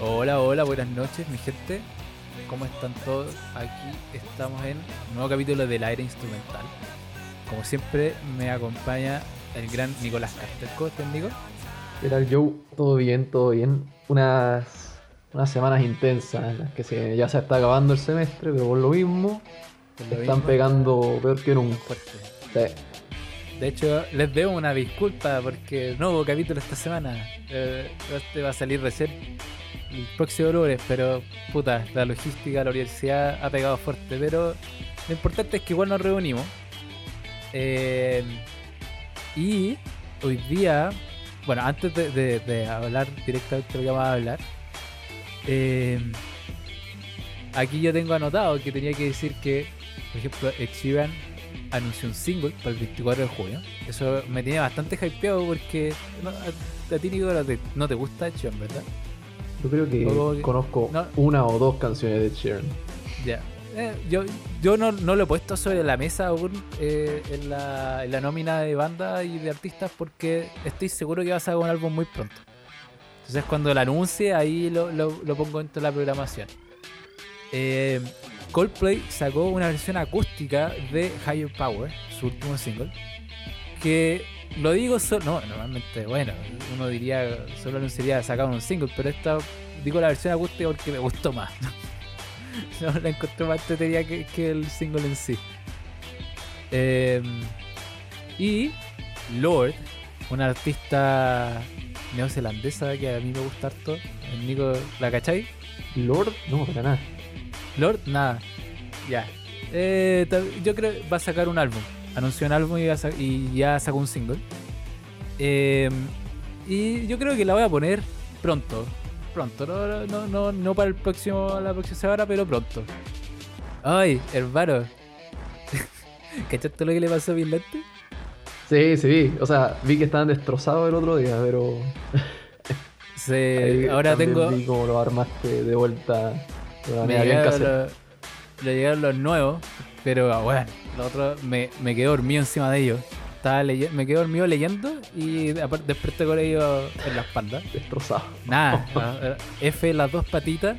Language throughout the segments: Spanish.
Hola, hola, buenas noches, mi gente. ¿Cómo están todos? Aquí estamos en un nuevo capítulo del aire instrumental. Como siempre, me acompaña el gran Nicolás Carter. ¿Cómo estás, Nico? ¿Qué tal, Joe? Todo bien, todo bien. Unas, unas semanas intensas en las que se, ya se está acabando el semestre, pero por lo mismo Por lo están mismo, pegando peor que nunca. fuerte. Sí. De hecho, les debo una disculpa porque no hubo capítulo esta semana. Eh, este va a salir recién el próximo lunes, pero puta, la logística de la universidad ha pegado fuerte. Pero lo importante es que igual nos reunimos. Eh, y hoy día, bueno, antes de, de- de hablar directamente de lo que vamos a hablar, eh, aquí yo tengo anotado que tenía que decir que, por ejemplo, Ed Sheeran anunció un single para el 24 de junio. Eso me tiene bastante hypeado porque no, a, a ti, te, no te gusta Ed Sheeran, ¿verdad? Yo creo que conozco no. una o dos canciones de Sheeran. Ya. Eh, yo yo no, no lo he puesto sobre la mesa aún eh, en, la, en la nómina de banda y de artistas porque estoy seguro que va a sacar un álbum muy pronto. Entonces cuando lo anuncie ahí lo, pongo dentro de la programación. Eh, Coldplay sacó una versión acústica de Higher Power, su último single, que lo digo solo, no, normalmente, bueno, uno diría, solo anunciaría sacar un single, pero esta, digo la versión acústica porque me gustó más. no la encontré más entretenida que, el single en sí. Eh, y Lord, una artista neozelandesa que a mí me gusta harto, el Nico, ¿la cachai? Lord, no, para nada. Lord, nada. Ya. Eh, yo creo que va a sacar un álbum. Anunció un álbum y, sa- ya sacó un single. Eh, y yo creo que la voy a poner pronto. Pronto, no, no, no, no para el próximo, la próxima semana, pero pronto. Ay, hermano. ¿Cachaste lo que le pasó a mis lentes? Sí, sí, vi. O sea, vi que estaban destrozados el otro día, pero. Sí, ahí ahora tengo. Vi cómo lo armaste de vuelta me llegaron, los, le llegaron los nuevos, pero ah, bueno, los otros me, me quedé dormido encima de ellos. Estaba me quedé dormido leyendo y aparte desperté con ellos en la espalda. Destrozado. Nada, ah, F las dos patitas.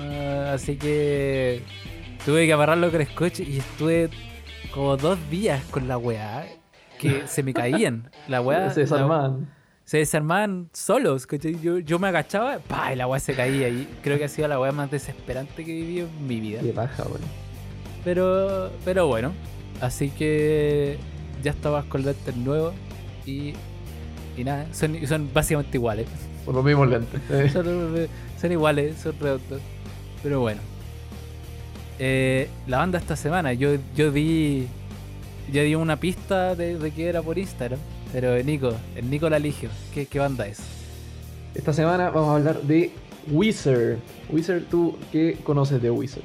ah, así que tuve que amarrarlo con scotch y estuve como dos días con la weá. Que se me caían. La weá. Se la- desarmaban. se desarmaban solos. ¿cachai? Yo, yo me agachaba ¡pa! y la weá se caía. Y creo que ha sido la weá más desesperante que he vivido en mi vida. Qué paja, weón. Pero, pero bueno, así que ya estabas con lentes nuevos y, y nada, son, son básicamente iguales. Por los mismos lentes. Eh, Son, son iguales, son redondos. Pero bueno. Eh, la banda esta semana, yo, yo di. Yo di una pista de, de que era por Instagram. Pero Nico, el Nico la eligió. ¿Qué, qué banda es? Esta semana vamos a hablar de Wizard. Wizard, ¿tú qué conoces de Wizard?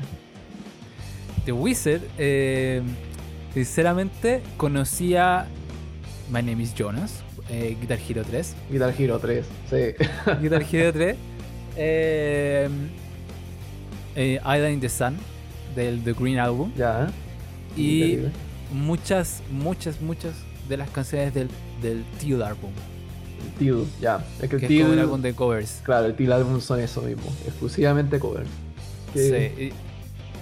The Wizard, eh, sinceramente, conocía My Name is Jonas, eh, Guitar Hero 3. Guitar Hero 3. Sí. Guitar Hero 3. Eh, eh, Island in the Sun, del The Green Album. ya. Y Increíble. Muchas, muchas, muchas de las canciones del, del Teal Album. El Teal, ya. Es que el Que es Teal. como un álbum de covers. Claro, el Teal album son eso mismo. Exclusivamente cover. Que- Sí,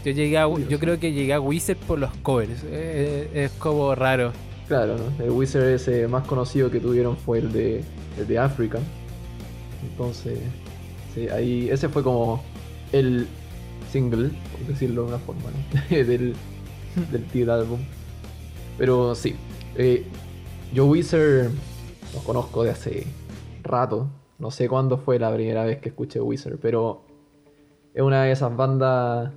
Yo, llegué a, yo creo que llegué a Wizard por los covers. Eh, es como raro. Claro, ¿no? El Wizard ese más conocido que tuvieron fue el de, el de Africa. Entonces, sí, ahí ese fue como el single, por decirlo de una forma, ¿no? del, del Teal álbum. Pero sí, eh, yo Wizard lo conozco de hace rato. No sé cuándo fue la primera vez que escuché Wizard, pero es una de esas bandas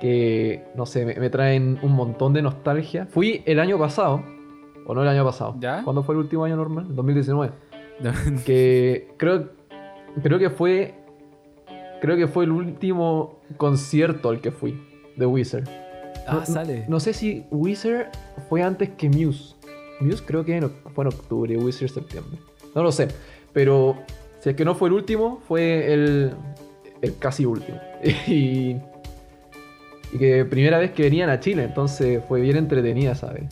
que, no sé, me, me traen un montón de nostalgia. Fui el año pasado, o no el año pasado. ¿Ya? ¿Cuándo fue el último año normal? 2019. Que creo, creo que fue, creo que fue el último concierto al que fui de Wizard. Ah, No- sale. No sé si Wizard fue antes que Muse. Muse creo que en fue en octubre, Wizard septiembre. No lo sé. Pero si es que no fue el último, fue el, el casi último. y, y que primera vez que venían a Chile, entonces fue bien entretenida, ¿sabes?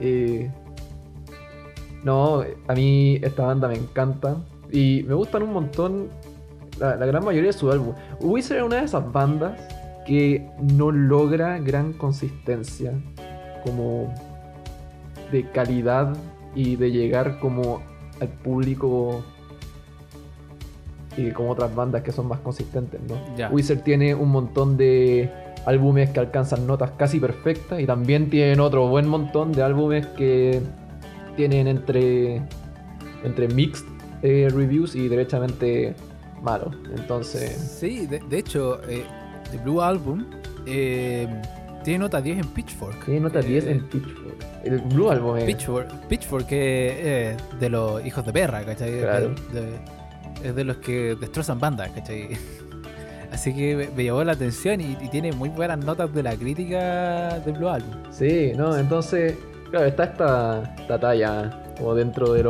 Eh, no, a mí esta banda me encanta y me gustan un montón la, la gran mayoría de su álbum. Wizard es una de esas bandas que no logra gran consistencia como de calidad y de llegar como al público y como otras bandas que son más consistentes, ¿no? Ya. Wizard tiene un montón de álbumes que alcanzan notas casi perfectas y también tienen otro buen montón de álbumes que tienen entre entre mixed eh, reviews y derechamente malos. Entonces, Sí, de, de hecho, eh, The Blue Album eh, tiene nota 10 en Pitchfork. tiene nota Eh, 10 en Pitchfork. El Blue Album es Pitchfork, Pitchfork que es de los hijos de perra, ¿cachai? Claro. De- de- es de los que destrozan bandas, ¿cachai? Así que me, llamó la atención y, y tiene muy buenas notas de la crítica de Blue Album. Sí, no, entonces, claro, está esta, esta talla como dentro de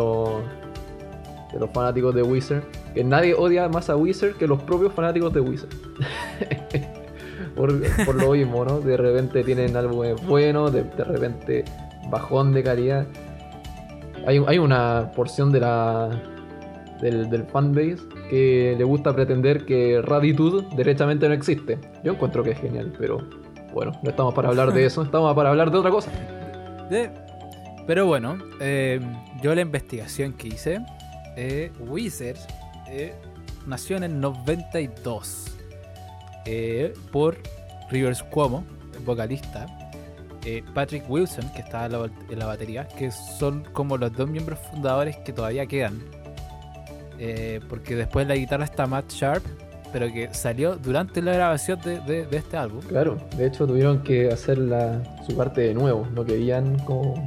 de los fanáticos de Wizard, que nadie odia más a Wizard que los propios fanáticos de Wizard. por, por lo mismo, ¿no? De repente tienen álbumes buenos, de, de repente bajón de calidad. Hay, hay una porción de la del, del fanbase que le gusta pretender que Raditude derechamente no existe. Yo encuentro que es genial, pero bueno, no estamos para hablar de eso, estamos para hablar de otra cosa. De- pero bueno, eh, yo la investigación que hice, eh, Wizard eh, nació en el 92 eh, por Rivers Cuomo, vocalista, eh, Patrick Wilson, que estaba en la, batería, que son como los dos miembros fundadores que todavía quedan. Porque después la guitarra está Matt Sharp, pero que salió durante la grabación de, este álbum. Claro, de hecho tuvieron que hacer su parte de nuevo, no querían como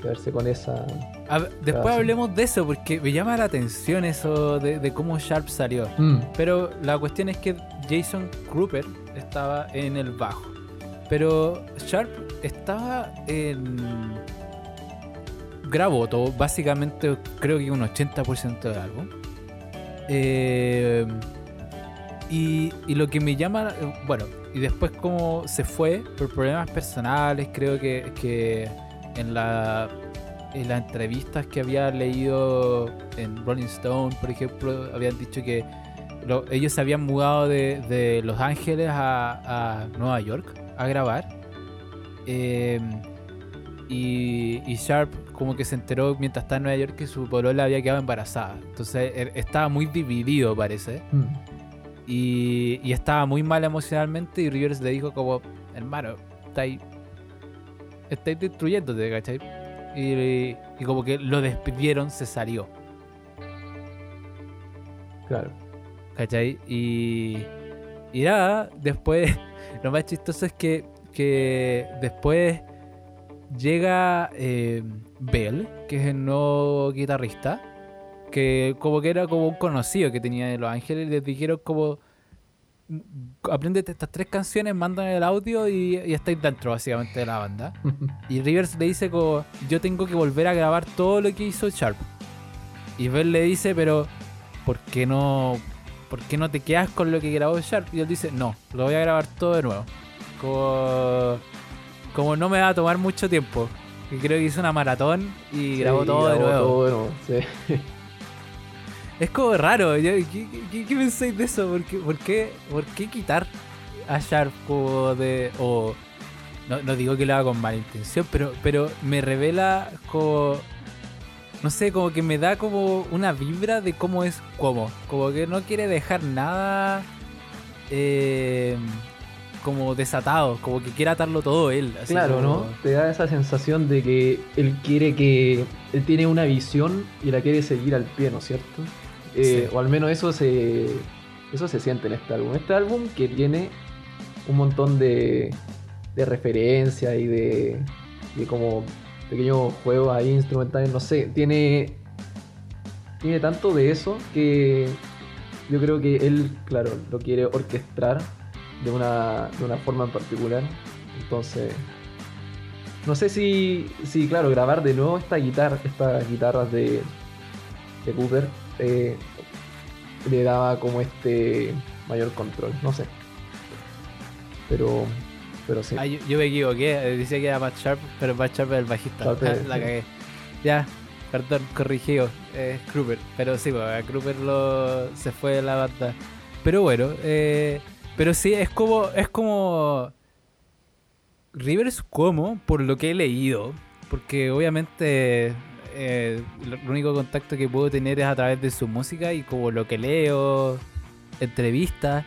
quedarse con esa... Ver, después hablemos de eso, porque me llama la atención eso de, de cómo Sharp salió. Mm, Pero la cuestión es que Jason Kruper estaba en el bajo. Pero Sharp estaba en. Grabó todo, básicamente creo que un 80% del álbum. Eh, y, y lo que me llama. Bueno, y después, como se fue por problemas personales, creo que, que en, la, en las entrevistas que había leído en Rolling Stone, por ejemplo, habían dicho que lo- ellos se habían mudado de, de Los Ángeles a, a Nueva York a grabar. Eh, y, y Sharp como que se enteró mientras estaba en Nueva York que su polola había quedado embarazada. Entonces er- estaba muy dividido parece. mm. Y, y estaba muy mal emocionalmente y Rivers le dijo como, hermano, estáis, estáis destruyéndote, ¿cachai? Y, y como que lo despidieron, se salió. Claro. ¿Cachai? Y, y nada, después, lo más chistoso es que, que después llega eh, Bell, que es el nuevo guitarrista, que como que era como un conocido que tenía de Los Ángeles, y les dijeron como, "Mm, aprendete estas tres canciones, mandan el audio y, y estáis dentro básicamente de la banda. Y Rivers le dice como, yo tengo que volver a grabar todo lo que hizo Sharp. Y Bell le dice, pero ¿por qué no, por qué no te quedas con lo que grabó Sharp? Y él dice, no, lo voy a grabar todo de nuevo. Como, como no me va a tomar mucho tiempo. Y creo que hizo una maratón y Sí, grabó todo de nuevo. todo de nuevo, sí. Es como raro. yo- ¿Qué, qué, qué pensáis de eso? ¿Por qué, por qué, por qué quitar a Sharp como de... O, no, no digo que lo haga con mala intención, pero, pero me revela como... No sé, como que me da como una vibra de cómo es como. Como que no quiere dejar nada eh, como desatado. Como que quiere atarlo todo él. así Claro, como- ¿no? Te da esa sensación de que él quiere que. Él tiene una visión y la quiere seguir al pie, ¿no es cierto? Eh. O al menos eso se. Eso se siente en este álbum. Este álbum que tiene un montón de. de referencias y de. de como pequeños juegos ahí instrumentales, no sé. Tiene. Tiene tanto de eso que. Yo creo que él, claro, lo quiere orquestar de una, de una forma en particular. Entonces, no sé si, si claro, grabar de nuevo esta guitarra, estas guitarras de, de Cooper eh, le daba como este mayor control, no sé. Pero, pero sí. Ah, yo, yo me equivoqué, eh, decía que era Matt Sharp, pero Matt Sharp es el bajista. La sí. cagué. Ya, perdón, corrigido. Es Kruper. Pero sí, pues, a Kruper lo, se fue de la banda. Pero bueno, eh, pero sí, es como, es como Rivers como, por lo que he leído, porque obviamente eh, el único contacto que puedo tener es a través de su música y como lo que leo, entrevistas,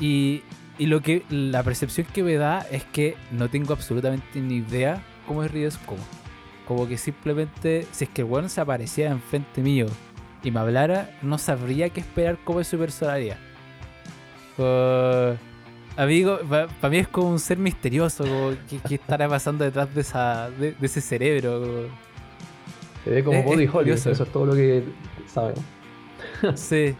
y, y lo que la percepción que me da es que no tengo absolutamente ni idea cómo es Rivers como. Como que simplemente, si es que el weón se aparecía enfrente mío y me hablara, no sabría qué esperar cómo es su personalidad. Como- amigo, para mí es como un ser misterioso, como que, estará pasando detrás de, esa, de, ese cerebro. Se ve como es- Body es Holly, eso es todo lo que sabemos. Sí,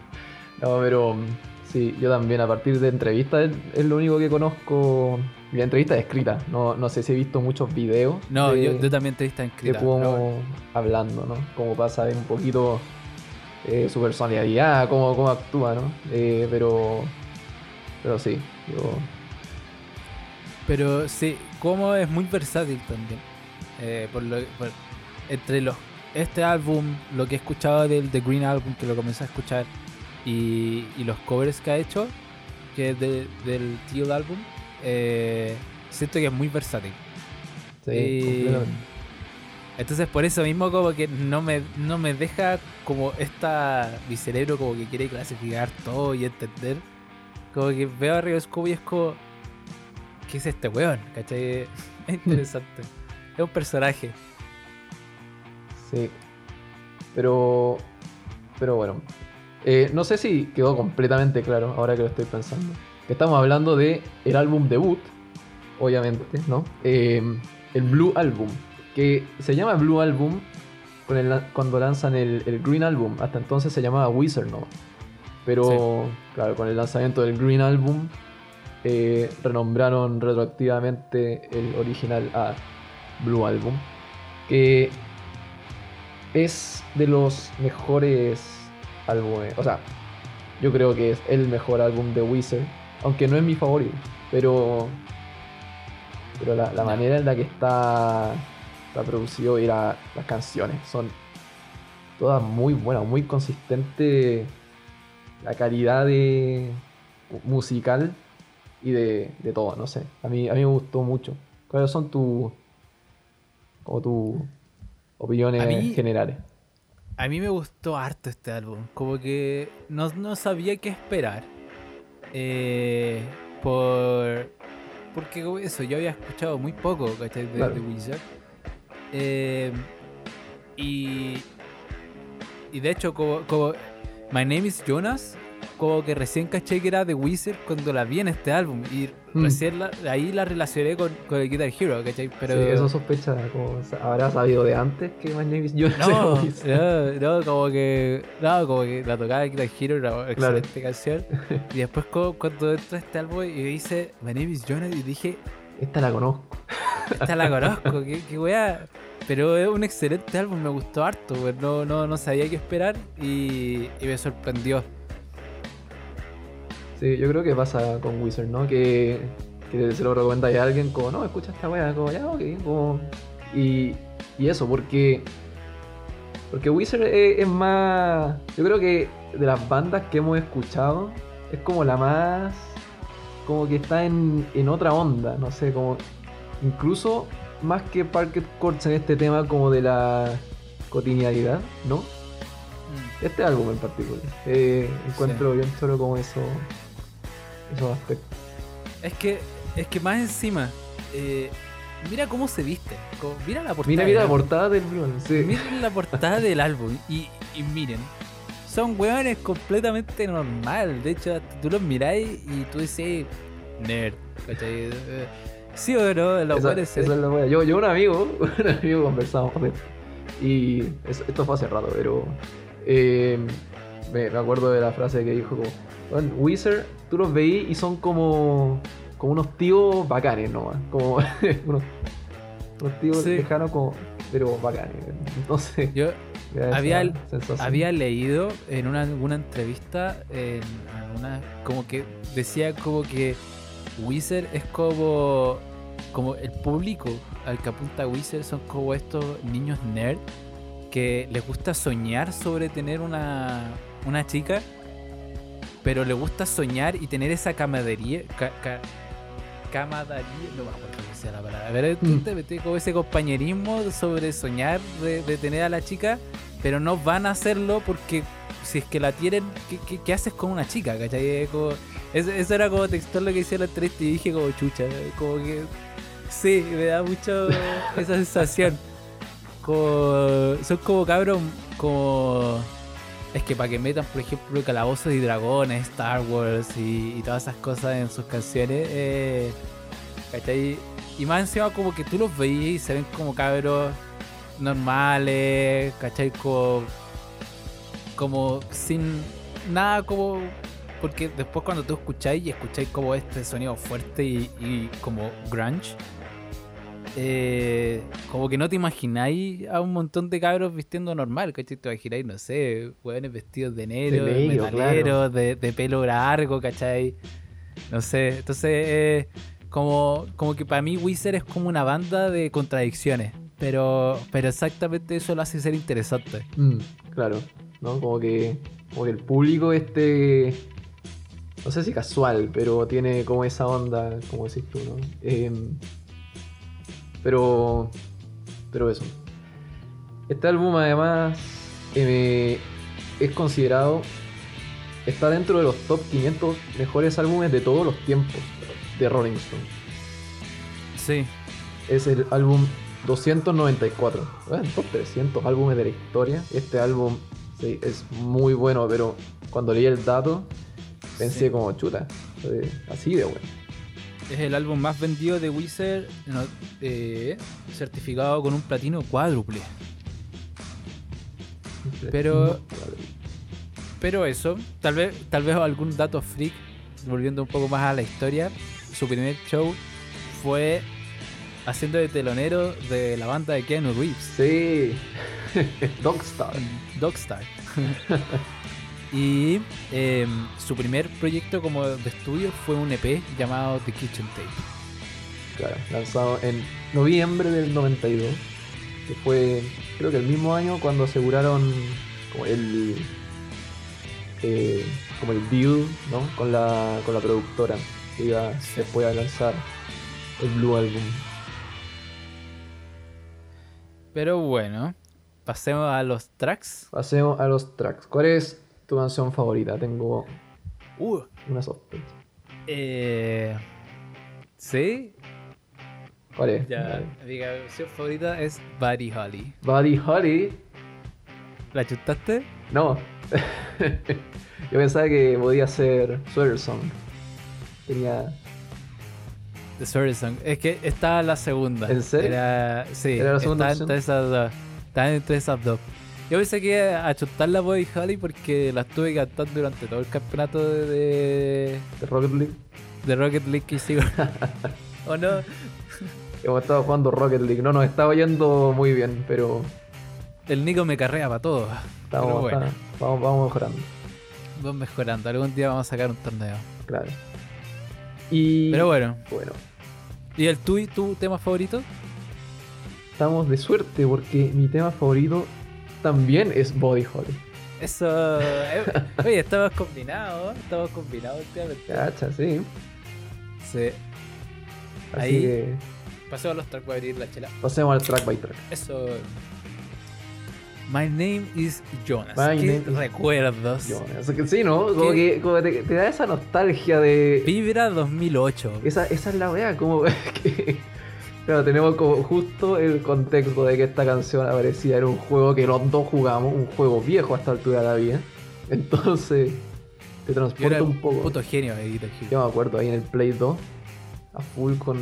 No, pero mm, sí, yo también a partir de entrevistas es, es lo único que conozco. La entrevista es escrita, no, no sé si he visto muchos videos. no, de- yo, yo también está de inscrita. cómo hablando, ¿no? Cómo pasa un poquito eh, su personalidad, cómo, cómo actúa, ¿no? Eh, pero, pero sí, yo, Pero sí, como es muy versátil también. Eh, por lo, por- entre los este álbum, lo que he escuchado del The Green Album, que lo comencé a escuchar, y, y los covers que ha hecho, que es de- del Teal Album, eh, siento que es muy versátil. sí, Eh. Entonces por eso mismo como que no me, no me deja como esta, mi cerebro como que quiere clasificar todo y entender. Como que veo a Río Scooby y es como, ¿qué es este weón? ¿Cachai? Es interesante. es un personaje. Sí. Pero. Pero bueno. Eh, no sé si quedó completamente claro ahora que lo estoy pensando. Que estamos hablando de el álbum debut. Obviamente, ¿no? Eh, el Blue Album. Que se llama Blue Album con el la- cuando lanzan el, el Green Album. Hasta entonces se llamaba Wizard, ¿no? Pero, claro, con el lanzamiento del Green Album. eh, renombraron retroactivamente el original a Blue Album. Que es de los mejores álbumes. O sea, yo creo que es el mejor álbum de Wizard. Aunque no es mi favorito. Pero. Pero la, la manera en la que está, está producido y la- las canciones son todas muy buenas, muy consistentes. La calidad de musical y de, de todo, no sé. A mí, a mí me gustó mucho. ¿Cuáles son tus como tus opiniones A mí- generales? A mí me gustó harto este álbum. Como que no, no sabía qué esperar. Eh, por. Porque eso, yo había escuchado muy poco, ¿cachai? De, Claro. de Wizard. Eh, y. Y de hecho, como, como. My Name is Jonas. Como que recién caché que era de Wizard cuando la vi en este álbum. Y Mm. recién la- ahí la relacioné con, con el Guitar Hero, ¿cachai? Pero. Sí, eso sospecha, como, habrá sabido de antes que My Name is Jonas No, no, no, como que. No, como que la tocaba Guitar Hero, era Claro. excelente canción. Y después, co- cuando entró este álbum y dice My name is Jonas, y dije, Esta la conozco. esta la conozco, qué, qué weá. Pero es un excelente álbum, me gustó harto, pues no, no, no sabía qué esperar y, y me sorprendió. Sí, yo creo que pasa con Wizard, ¿no? Que, que se lo recomienda a alguien como, no, escucha esta weá, como, ya, ok, como... Y, y eso, porque... Porque Wizard es, es más... Yo creo que de las bandas que hemos escuchado, es como la más... Como que está en, en otra onda, no sé, como... Incluso más que Parket Courts en este tema como de la cotidianidad, ¿no? Este álbum en particular. Eh, encuentro bien solo como eso... Esos aspectos. Es que, es que más encima, eh, mira cómo se viste. como- mira la portada. Mira, la álbum. portada del Blue. Sí. Miren la portada del álbum y, y miren. Son weones completamente normal. De hecho, tú los miráis y tú dices, nerd. ¿cachai? Eh, Sí o no, los Esa- esa es la wea. Yo, yo un amigo, un amigo conversamos de esto. Y eso- esto fue hace rato, pero eh, me, me acuerdo de la frase que dijo como, "Bueno, Wizard, tú los veís y son como, como unos tíos bacanes nomás. Como unos, unos tíos Sí. lejanos como, pero bacanes. Entonces, Yo, Había-. Había leído en una, alguna entrevista, en alguna, como que decía como que Wizard es como, como el público al que apunta Wizard son como estos niños nerd que les gusta soñar sobre tener una, una chica, pero les gusta soñar y tener esa camaradería. ca- ca- camaradería, no me acuerdo cómo sea la palabra. A ver, Mm. te metí como ese compañerismo sobre soñar de, de tener a la chica, pero no van a hacerlo porque si es que la tienen, ¿qué, qué- qué haces con una chica? ¿Cachai? Como- eso, eso era como textual lo que decía la entrevista y dije como chucha, como que sí, me da mucho esa sensación. Como, son como cabros como... Es que para que metan, por ejemplo, calabozos y dragones, Star Wars y, todas esas cosas en sus canciones, eh, ¿cachai? Y más encima como que tú los veías y se ven como cabros normales, ¿cachai? Como, sin nada como... Porque después cuando tú escucháis y escucháis como este sonido fuerte y como grunge, eh, como que no te imagináis a un montón de cabros vistiendo normal, ¿cachai? Te imagináis, no sé, hueones vestidos de negro, De negro, metaleros, de, de pelo largo, ¿cachai? No sé, entonces eh, como, como que para mí Wizard es como una banda de contradicciones, pero, pero exactamente eso lo hace ser interesante. Mm, claro, ¿no? Como que, como que el público este, no sé si casual, pero tiene como esa onda, como decís tú, ¿no? Em, pero, pero eso. Este álbum además eh, es considerado, está dentro de los top 500 mejores álbumes de todos los tiempos de Rolling Stone. Sí, Es el álbum 294. Bueno, top 300 álbumes de la historia. Este álbum sí, es muy bueno, pero cuando leí el dato pensé Sí. como chuta. eh, Así de bueno. Es el álbum más vendido de Wizard, no, eh, certificado con un platino cuádruple. Pero- Pero eso, tal vez, tal vez algún dato freak, volviendo un poco más a la historia, su primer show fue haciendo de telonero de la banda de Keanu Reeves, Sí. Dogstar. Dogstar. y em, su primer proyecto como de estudio fue un EP llamado The Kitchen Tape. Claro, lanzado en noviembre del 92. Que fue, creo que el mismo año cuando aseguraron como el. eh, como el deal, ¿no? Con la, con la productora que iba después a lanzar el Blue Album. Pero bueno, pasemos a los tracks. Pasemos a los tracks. ¿Cuál es tu canción favorita? Tengo Uh, una sospecha. eh, ¿Sí? ¿Cuál es? Ya, mi canción favorita es Buddy Holly. Buddy Holly. ¿La chutaste? No. Yo pensaba que podía ser Sweater Song. Tenía. The Sorry Song. Es que estaba la segunda. ¿En serio? Era, sí, ¿Era la segunda estaba entre esas dos. Estaba entre esas dos. Yo pensé que iba a chutar la Buddy Holly porque la estuve cantando durante todo el campeonato de, de, de Rocket League. de Rocket League que sigo. ¿O no? Hemos estado jugando Rocket League. No nos estaba yendo muy bien, pero El Nico me carrea para todo. estamos, Pero bueno. está- vamos, vamos mejorando. Vamos mejorando. Algún día vamos a sacar un torneo. Claro. Y Pero bueno. bueno, ¿Y el tu, tu tema favorito? estamos de suerte porque mi tema favorito también es Body Holly. Eso. eh, oye, estamos combinados. Estamos combinados últimamente. Cacha, sí. Sí. Así Ahí. que Pasemos a los tracks para abrir la chela. pasemos al track by track. Eso. My name is Jonas. My ¿Qué name recuerdos? Que sí, ¿no? Como que como te, te da esa nostalgia de. Vibra 2008. Esa, esa es la weá, como que. Claro, tenemos como justo el contexto de que esta canción aparecía en un juego que los dos jugamos, un juego viejo a esta altura de la vida. Entonces, te transporta un poco. puto genio de Guitar Hero. Yo me acuerdo ahí en el Play 2, a full con,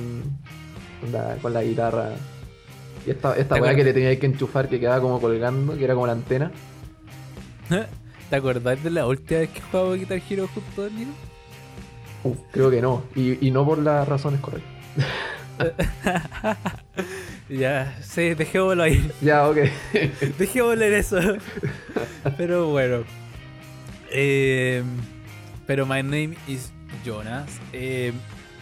con, la, con la guitarra. Y esta, esta ¿Te weá que le tenía que enchufar que quedaba como colgando, que era como la antena. ¿Te acordás de la última vez que jugamos Guitar Hero juntos, Nico? Uf, creo que no. Y, y no por las razones correctas. Ya, sí, dejémoslo ahí. Ya, ok. Dejémoslo en eso. Pero bueno. Eh, pero My Name is Jonas. Eh,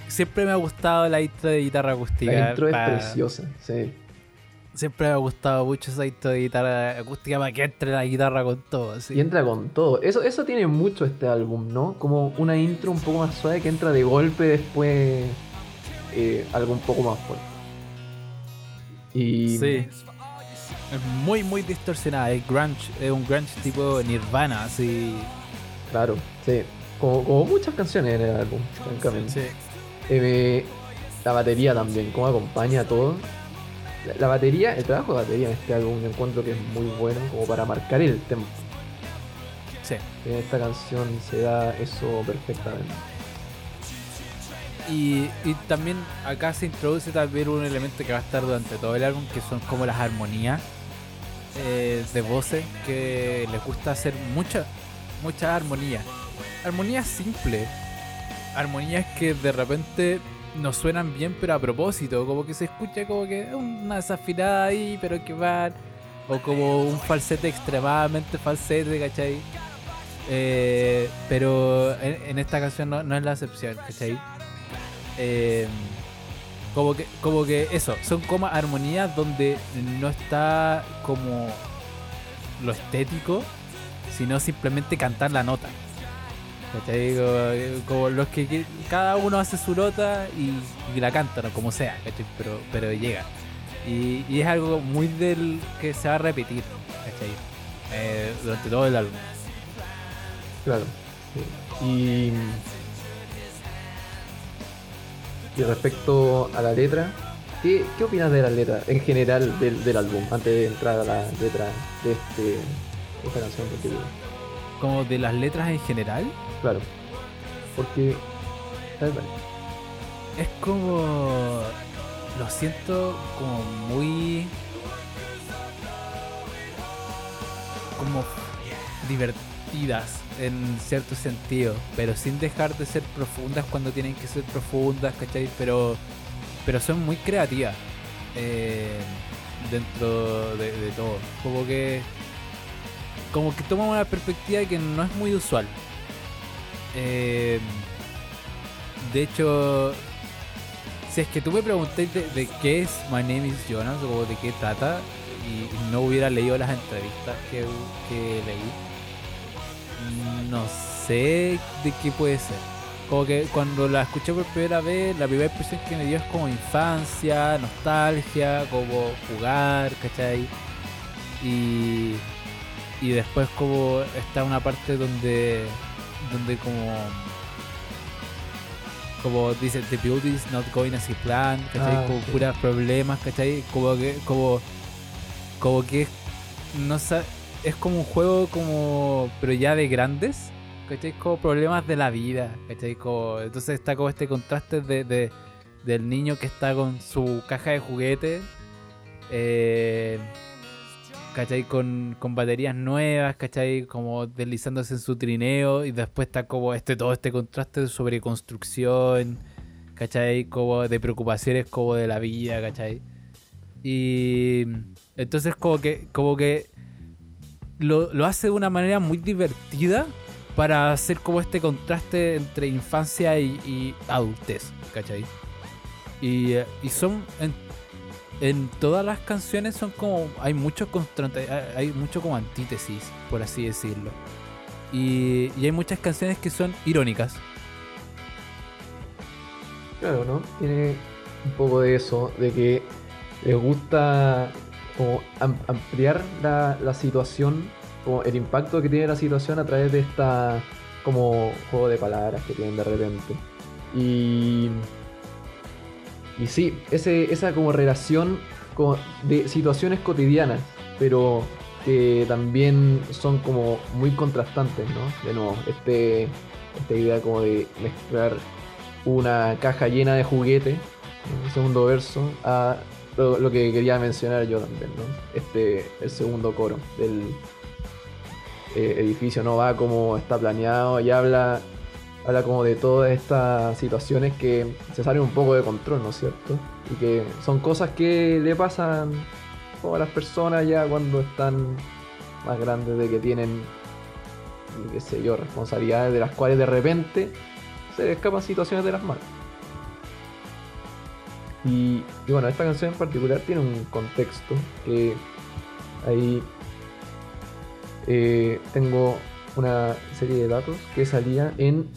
siempre me ha gustado la intro de guitarra acústica. La intro es preciosa, sí. Siempre me ha gustado mucho esa intro de guitarra acústica para que entre la guitarra con todo. así. Y entra con todo. Eso, eso tiene mucho este álbum, ¿no? Como una intro un poco más suave que entra de golpe después eh, algo un poco más fuerte. Y Sí. Es muy, muy distorsionada. Es grunge, es un grunge tipo Nirvana, así. claro, sí. Como, como muchas canciones en el álbum, francamente. Sí. Eh, la batería también, cómo acompaña todo. La, la batería, el trabajo de batería en este álbum yo encuentro que es muy bueno como para marcar el tempo. Sí. En esta canción se da eso perfectamente. Y, también acá se introduce también un elemento que va a estar durante todo el álbum, que son como las armonías eh, de voces, que les gusta hacer muchas muchas armonías. Armonías simples, armonías que de repente no suenan bien, pero a propósito, como que se escucha como que una desafinada ahí, pero que van, o como un falsete extremadamente falsete, ¿cachai? Eh, pero en, en esta canción no, no es la excepción, ¿cachai? Eh, como que como que eso son como armonías donde no está como lo estético sino simplemente cantar la nota ¿cachai? Como, como los que, que- cada uno hace su nota y, y la canta ¿no? como sea ¿cachai? pero pero llega y, y es algo muy del que se va a repetir ¿cachai? Eh, durante todo el álbum Claro. Y. Y respecto a la letra, ¿qué, qué opinas de la letra en general del, del álbum? Antes de entrar a la letra de, este, de esta canción en particular. como de las letras en general Claro. Porque. es como lo siento como muy como en cierto sentido pero sin dejar de ser profundas cuando tienen que ser profundas ¿cachai? pero pero son muy creativas eh, dentro de, todo como que como que toman una perspectiva que no es muy usual Eh, de hecho si es que tú me preguntáis de, qué es My Name is Jonas o de qué trata y no hubiera leído las entrevistas que leí, no sé de qué puede ser. Como que cuando la escuché por primera vez, la primera impresión que me dio es como infancia, nostalgia, como jugar, ¿cachai? Y, y después como está una parte donde, donde como como dice the build is not going as he planned ¿cachai? Ah, como sí. puras problemas ¿cachai? como que como como que no sa- es como un juego como pero ya de grandes ¿cachai? como problemas de la vida ¿cachai? Como- entonces está como este contraste de, de- del niño que está con su caja de juguetes eh, ¿cachai? Con, con baterías nuevas, ¿cachai? Como deslizándose en su trineo y después está como este todo este contraste sobre construcción, ¿cachai? Como de preocupaciones como de la vida, ¿cachai? Y entonces como que, como que lo, lo hace de una manera muy divertida para hacer como este contraste entre infancia y, y adultez, ¿cachai? Y, y son en, en todas las canciones son como hay mucho hay mucho como antítesis, por así decirlo. Y, y hay muchas canciones que son irónicas. Claro, ¿no? Tiene un poco de eso, de que les gusta como am- ampliar la, la situación, como el impacto que tiene la situación a través de esta como juego de palabras que tienen de repente. Y, y sí, ese, esa como relación como de situaciones cotidianas, pero que también son como muy contrastantes, ¿no? De nuevo, este, esta idea como de mezclar una caja llena de juguetes, en el segundo verso, a lo, que quería mencionar yo también, ¿no? Este, el segundo coro del eh, edificio, ¿no? Va como está planeado y habla habla como de todas estas situaciones que se salen un poco de control, ¿no es cierto? Y que son cosas que le pasan a las personas ya cuando están más grandes, de que tienen, qué sé yo, responsabilidades de las cuales de repente se les escapan situaciones de las manos. Y, y bueno, esta canción en particular tiene un contexto que ahí eh, tengo una serie de datos que salía en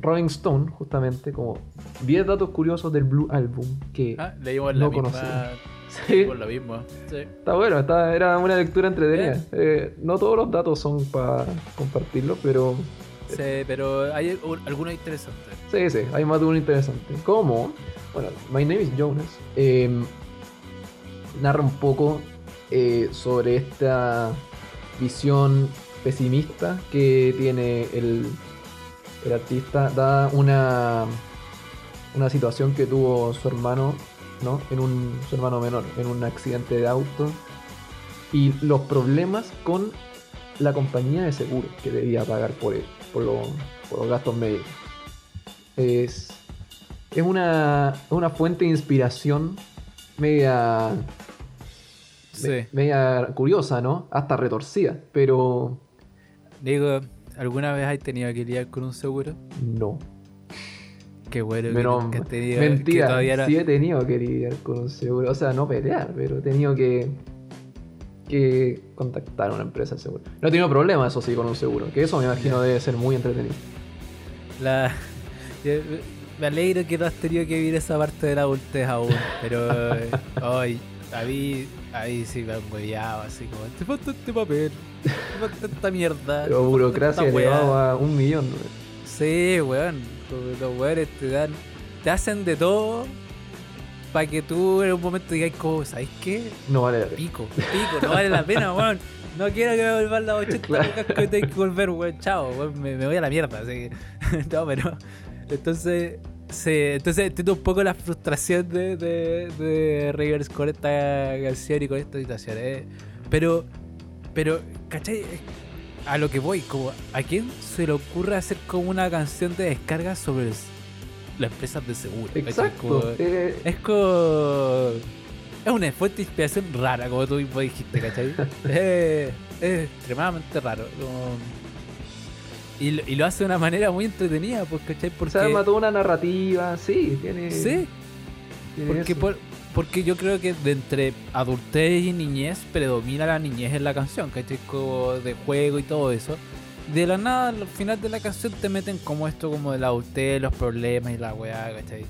Rolling Stone, justamente como 10 datos curiosos del Blue Album que Ah, leímos no conocía. Sí, leímos lo mismo. Sí. está bueno, está, era una lectura entretenida. Eh, no todos los datos son para compartirlos, pero Sí, pero hay un- algunos interesantes. Sí, hay más de uno interesante. Como, bueno, My Name is Jonas eh, narra un poco eh, sobre esta visión pesimista que tiene el, artista, da una, una situación que tuvo su hermano, ¿no? En un, su hermano menor, en un accidente de auto y los problemas con la compañía de seguro que debía pagar por, él, por los gastos médicos. Es, es una, una fuente de inspiración media, Sí. me- media curiosa, ¿no? Hasta retorcida, pero Digo, ¿alguna vez has tenido que lidiar con un seguro? no. Qué bueno que Pero, nunca has tenido. que mentira, todavía no- sí he tenido que lidiar con un seguro. O sea, no pelear, pero he tenido que, que contactar a una empresa de seguro. No he tenido problemas, eso sí, con un seguro. Que eso me imagino debe ser muy entretenido. La... Me alegro que no has tenido que vivir esa parte de la adultez aún, pero ay, a mí, a mí sí me han así como, te falta este papel, te falta esta mierda. Falta burocracia esta weá". elevado a un millón. ¿no? Sí, weón, los- weones te dan, te hacen de todo para que tú en un momento digas ¿sabes qué? No vale la pena. Pico, pico, no vale la pena, weón. No quiero que me vuelvan las 80 Claro. que tengo que volver, weón. Chao, weón. Me, me voy a la mierda, así que. no, pero. Entonces. Sí, entonces entiendo un poco la frustración de, de, de Rivers con esta canción y con esta situación. eh. Pero. Pero, ¿cachai? A lo que voy, como, ¿a quién se le ocurre hacer como una canción de descarga sobre las empresas de seguro? ¿cachai? Exacto. Como- eh, es como. Es una fuente de inspiración rara, como tú mismo dijiste, ¿cachai? es, es extremadamente raro. como- Y, lo- y lo hace de una manera muy entretenida, pues, ¿cachai? Porque. se arma toda una narrativa, sí, tiene. Sí, tiene porque, por- porque yo creo que de entre adultez y niñez predomina la niñez en la canción, ¿cachai? Como de juego y todo eso. De la nada, al final de la canción te meten como esto, como de la adultez, los problemas y la weá, ¿cachai?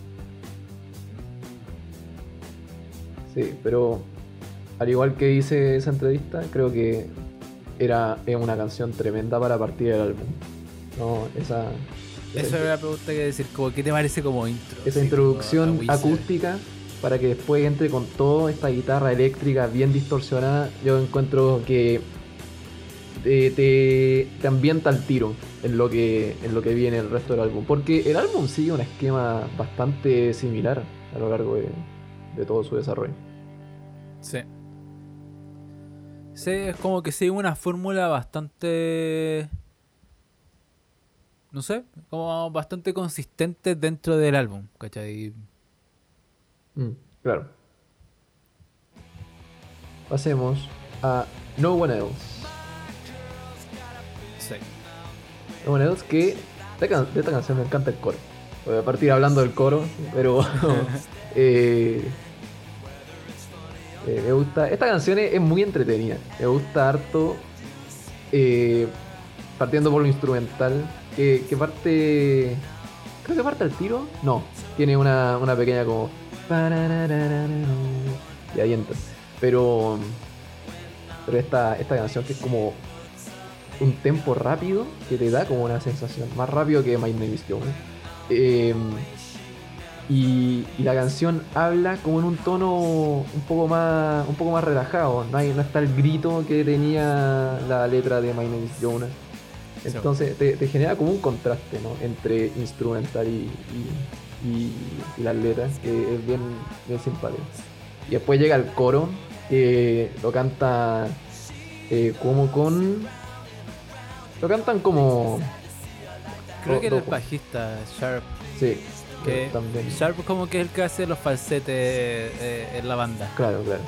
Sí, pero al igual que hice esa entrevista, creo que era una canción tremenda para partir del álbum. No, esa, Eso era la pregunta que decir, como, ¿qué te parece como intro? esa introducción acústica para que después entre con toda esta guitarra eléctrica bien distorsionada, yo encuentro que te, te, te ambienta al tiro en lo que en lo que viene el resto del álbum. Porque el álbum sigue un esquema bastante similar a lo largo de, de todo su desarrollo. Sí. Sí, es como que sigue una fórmula bastante. No sé, como bastante consistente dentro del álbum, ¿cachai? Mm, claro. Pasemos a No One Else. Sí. No One Else que de, can- de esta canción me encanta el coro. Voy a partir hablando del coro, pero eh, eh, me gusta. Esta canción es, es muy entretenida. Me gusta harto. eh, partiendo por lo instrumental. Que, parte. Creo que parte al tiro. No. Tiene una, una pequeña como. Y ahí entra. Pero. Pero esta, esta canción que es como un tempo rápido que te da como una sensación. Más rápido que My Name is Jonas. Eh, y, y la canción habla como en un tono un poco más un poco más relajado. No, hay, no está el grito que tenía la letra de My Name is Jonas. Entonces te, te genera como un contraste ¿no? entre instrumental y, y, y- y las letras, que es bien, bien simpático. Y después llega el coro, que lo canta eh, como con... Lo cantan como... Creo que el Dojo. bajista, Sharp, Sí, que también. Sharp como que es el que hace los falsetes eh, en la banda. Claro, claro.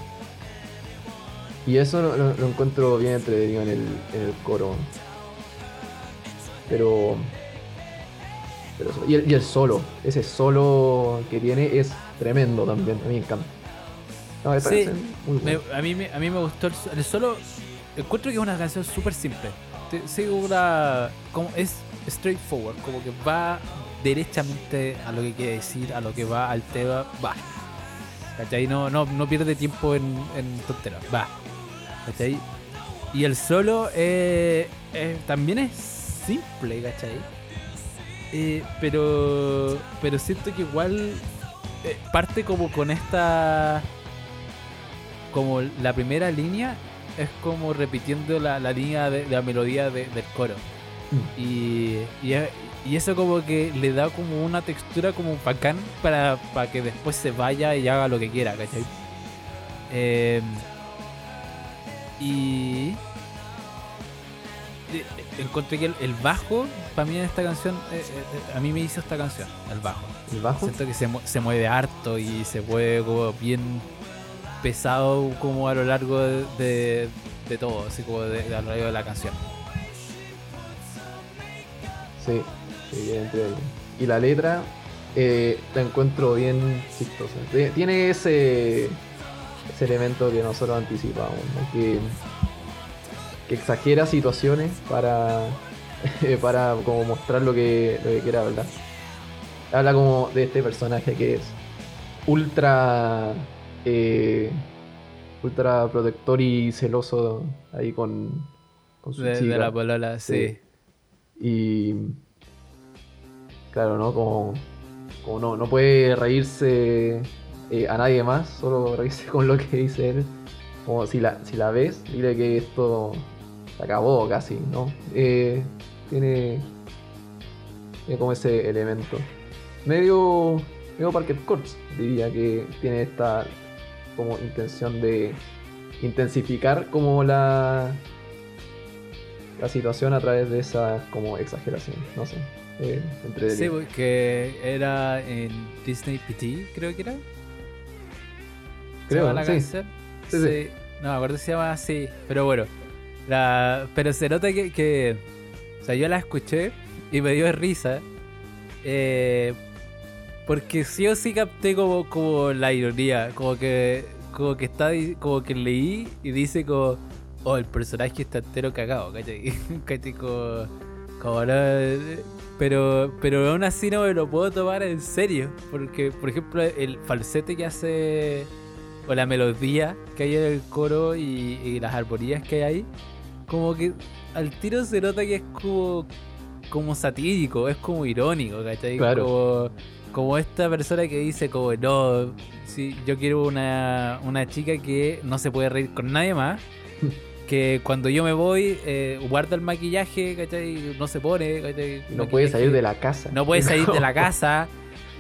Y eso lo, lo- lo encuentro bien entretenido en el, en el coro. Pero. pero y, el, y el solo, ese solo que tiene es tremendo también. A mí me encanta. No, esta Sí, muy Me- buena. a, mí, me- a mí me gustó el, el solo. Encuentro que es una canción súper simple. Sí, una. Como es straightforward, como que va derechamente a lo que quiere decir, a lo que va al tema, va. ¿Cachai? No, no, no pierde tiempo en, en tonteras, va. ¿Cachai? Y el solo eh, eh, también es simple, ¿cachai? Eh, pero, pero siento que igual eh, parte como con esta como la primera línea es como repitiendo la, la línea de, de la melodía de- del coro. Mm. Y, y, es- y eso como que le da como una textura como bacán para, para que después se vaya y haga lo que quiera, ¿cachai? Eh, y encontré que el, el bajo, para mí en esta canción, eh, eh, eh, a mí me hizo esta canción, el bajo. El bajo. Siento que se, se mueve harto y se mueve como bien pesado como a lo largo de, de- de todo, así como de, de a lo largo de la canción. Sí, sí, bien entretenido. Y la letra eh, la encuentro bien chistosa. Tie- Tiene ese, ese elemento que nosotros anticipamos, ¿no? que, que exagera situaciones para, para como mostrar lo que, lo que quiere hablar. Habla como de este personaje que es ultra eh, ultra protector y celoso ahí con, con su De, de la polola, sí. Sí. Y claro, ¿no? Como, como no, no puede reírse eh, a nadie más, solo reírse con lo que dice él. Como si la, si la ves, dile que esto se acabó casi, ¿no? Eh, tiene, tiene como ese elemento. Medio, medio Parker Courts, diría que tiene esta como intención de intensificar como la la situación a través de esas como exageraciones, no sé. Eh, Sí, entretenido. porque era en Disney PT, creo que era. ¿Se Creo, llama la sí. Sí, sí. No, me acuerdo si se llama así. Pero bueno. La... Pero se nota que, O sea, yo la escuché y me dio risa. eh, porque sí o sí capté como, como la ironía. Como que. Como que está. Como que leí y dice como. Oh, el personaje está entero cagado, ¿cachai? Como. Como no, Pero, pero aún así no me lo puedo tomar en serio. Porque, por ejemplo, el falsete que hace. O la melodía que hay en el coro y, y las armonías que hay ahí. Como que al tiro se nota que es como. Como satírico, es como irónico, ¿cachai? Claro. Como, como esta persona que dice, como, no, sí, yo quiero una, una chica que no se puede reír con nadie más. Que cuando yo me voy, eh, guarda el maquillaje, ¿cachai? No se pone, ¿cachai? No puede salir de la casa. No puede salir de la casa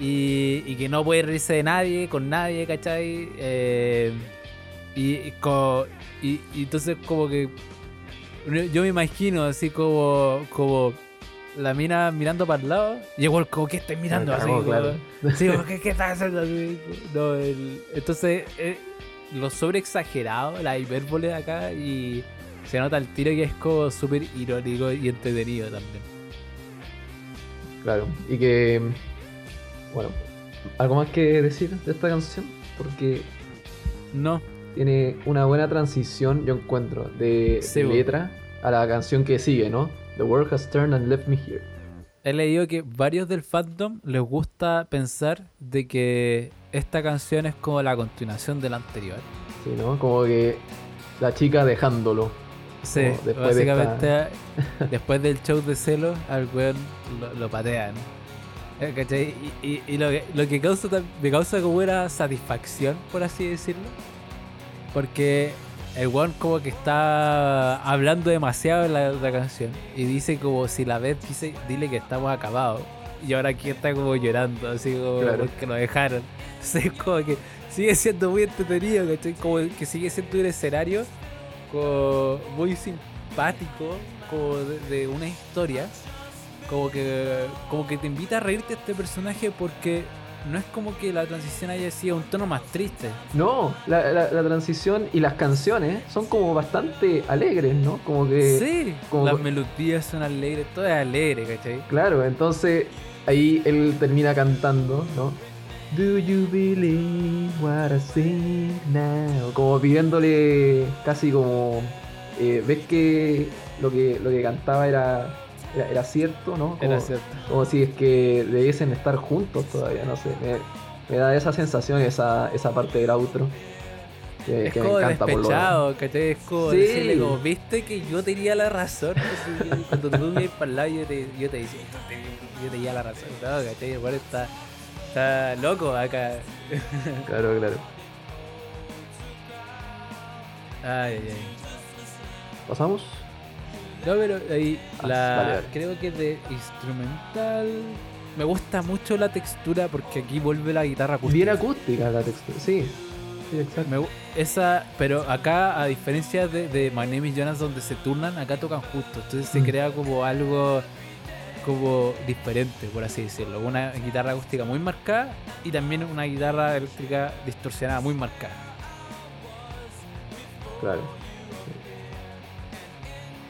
y, y que no puede reírse de nadie, con nadie, ¿cachai? Eh, y, y- y entonces como que yo me imagino así como, como la mina mirando para el lado y igual como que estoy mirando así. como- claro. Sí, como, ¿qué, qué estás haciendo? Así, no, el- entonces, eh, lo sobre exagerado, la hipérbole de acá, y se nota el tiro que es como súper irónico y entretenido también. Claro. Y que. Bueno, ¿algo más que decir de esta canción? Porque No, tiene una buena transición, yo encuentro, de, Sí, letra a la canción que sigue, ¿no? The world has turned and left me here. he leído que varios del fandom les gusta pensar de que esta canción es como la continuación de la anterior. Sí, ¿no? Como que la chica dejándolo. Sí, después de básicamente después del show de celos al weón lo, lo patean. Eh, ¿Cachai? Y, y- y lo, que, lo que causa, me causa como una satisfacción, por así decirlo. Porque el weón como que está hablando demasiado en la, la canción. Y dice como si la ves, dice, dile que estamos acabados. Y ahora aquí está como llorando, así como Claro. porque lo dejaron. Entonces como que sigue siendo muy entretenido, ¿cachai? Como que sigue siendo un escenario como muy simpático, como de, de una historia, como que como que te invita a reírte este personaje porque no es como que la transición haya sido un tono más triste. No, la, la- la transición y las canciones son como bastante alegres, ¿no? Como que... sí, como- las melodías son alegres, todo es alegre, ¿cachai? Claro, entonces ahí él termina cantando, ¿no? Do you believe what I sing now? Como pidiéndole casi como... eh, ¿Ves que lo que lo que cantaba era, era, era cierto, ¿no? Como, Era cierto. como si es que debiesen estar juntos todavía, no sé. Me, me da esa sensación, esa, esa parte del outro. Que, Es que me como encanta por lo despechado, ¿cachai? Es como Sí. decirle como, viste que yo tenía la razón. Cuando tú me el lado yo te, yo te decía, yo te- yo tenía la razón. No, ¿cachai? Igual está, está loco acá. Claro, claro. Ay, ay, ay. ¿Pasamos? No, pero ahí Ah, la vale, vale. creo que de instrumental me gusta mucho la textura porque aquí vuelve la guitarra acústica. Bien acústica la textura, sí. Sí, exacto. Me esa, pero acá a diferencia de, de My Name is Jonas donde se turnan, acá tocan justo, entonces se Mm. crea como algo como diferente, por así decirlo. Una guitarra acústica muy marcada y también una guitarra eléctrica distorsionada muy marcada. Claro.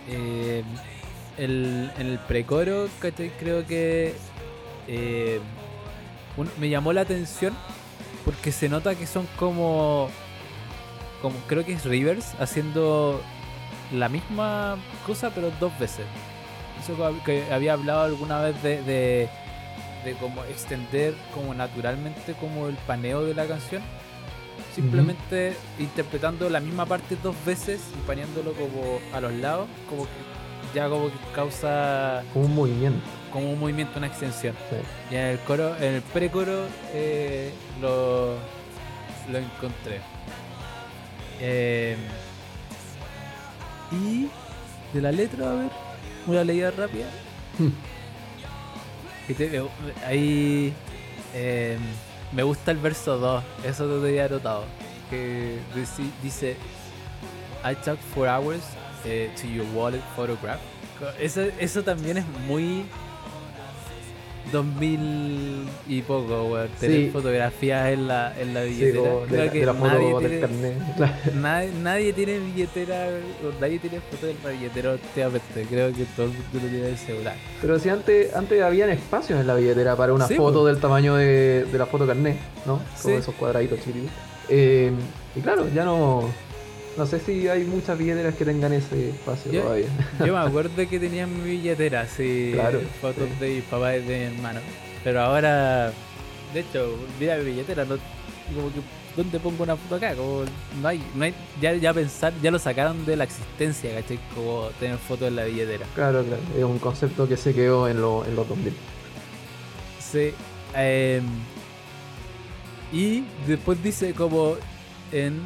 Eh, el, en el precoro, ¿cachai? creo que eh, me llamó la atención porque se nota que son como, como creo que es Rivers haciendo la misma cosa pero dos veces. Eso que había hablado alguna vez de, de, de como extender como naturalmente como el paneo de la canción. Simplemente interpretando la misma parte dos veces y paneándolo como a los lados, como que ya como que causa Como un movimiento. como un movimiento, una extensión. Sí. Y en el coro, en el precoro eh, lo, lo encontré. Eh, y de la letra, a ver, una leída rápida. Y te- ahí eh, me gusta el verso 2, eso te había notado. Que dice, I talked for hours eh, to your wallet photograph. Eso, eso también es muy 2000 y poco, weón. Tener Sí. fotografías en la, en la billetera. de, Creo la- que de la foto nadie, del tiene, carnet. Claro. nadie, nadie tiene billetera, nadie tiene foto del billetero últimamente. Creo que todo el mundo lo tiene en el celular. Pero si antes, antes habían espacios en la billetera para una Sí, foto po. del tamaño de, de la foto carnet, ¿no? Como esos cuadraditos chiquititos. Eh, y claro, ya no. No sé si hay muchas billeteras que tengan ese espacio Yo- todavía. Yo me acuerdo que tenía en mi billetera, así, Claro, fotos sí. de mi papá y de mi hermano. Pero ahora, de hecho, mira mi billetera, no, como que, ¿dónde pongo una foto acá? Como, no hay, no hay, ya, ya pensar, ya lo sacaron de la existencia, ¿cachai? Como tener fotos en la billetera. Claro, claro. Es un concepto que se quedó en, lo- en los 2000. Sí. em, y después dice como en...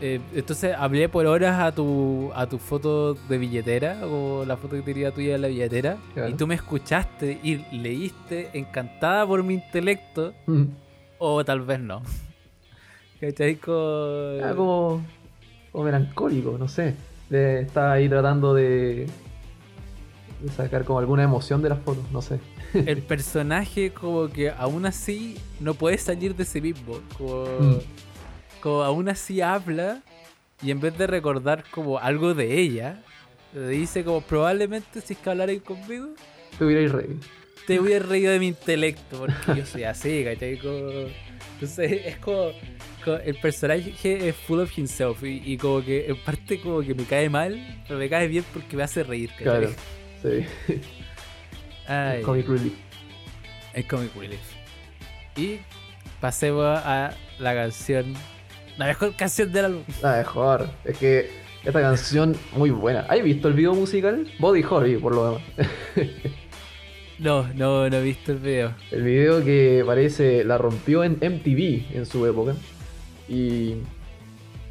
eh, entonces hablé por horas a tu a tu foto de billetera o la foto que tenía tuya de la billetera Claro. y tú me escuchaste y leíste encantada por mi intelecto Mm. o tal vez no. ¿Cachai? Con... Ah, como, como melancólico, no sé. De- estaba ahí tratando de, de sacar como alguna emoción de las fotos, no sé. el personaje como que aún así no puede salir de sí mismo. Como, Mm. Como aún así habla y en vez de recordar como algo de ella, le dice como probablemente si es que hablarais conmigo, Te hubierais reído. te hubiera reído de mi intelecto porque yo soy así, ¿cachai? Como- entonces es como, como el personaje es full of himself y, y como que en parte como que me cae mal, pero me cae bien porque me hace reír, ¿cachai? Claro. Sí. Ay. Comic Relief. Es Comic Relief. Y pasemos a la canción. La mejor canción del álbum. La mejor. Es que esta canción muy buena. ¿Has visto el video musical? Body Holly, por lo demás. No, no, no he visto el video. El video que parece la rompió en MTV en su época. Y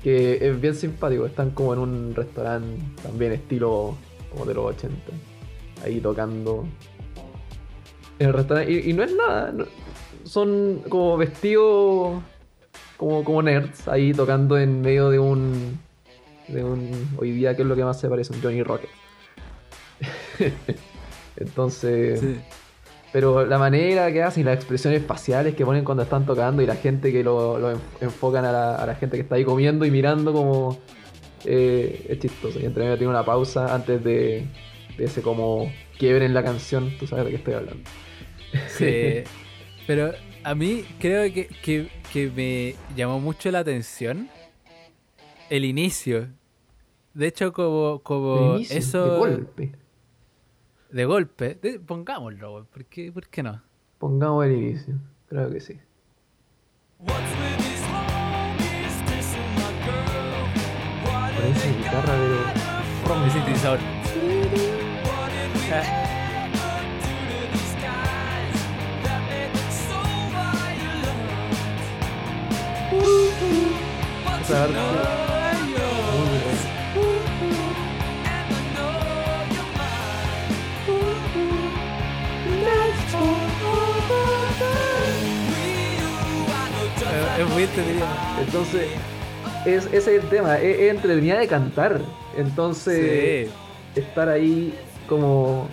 que es bien simpático. Están como en un restaurante también estilo como de los 80. Ahí tocando. En el restaurante. Y, y no es nada. no- son como vestidos como, como nerds ahí tocando en medio de un. De un. Hoy día, ¿qué es lo que más se parece? Un Johnny Rocket. Entonces, Sí. pero la manera que hacen y las expresiones faciales que ponen cuando están tocando y la gente que lo, lo en- enfocan a la, a la gente que está ahí comiendo y mirando como eh, es chistoso. Y entre medio tiene una pausa antes de, de ese como quiebre en la canción, tú sabes de qué estoy hablando. Sí. Pero a mí creo que, que, que me llamó mucho la atención el inicio. De hecho, como, como De inicio, eso de golpe. de golpe, de- pongámoslo, ¿por qué, ¿por qué no? Pongamos el inicio, creo que sí. What's with these homies Eh, Es muy entretenido. Entonces, es, ese es el tema, es, es entretenida de cantar. Entonces, Sí. estar ahí como,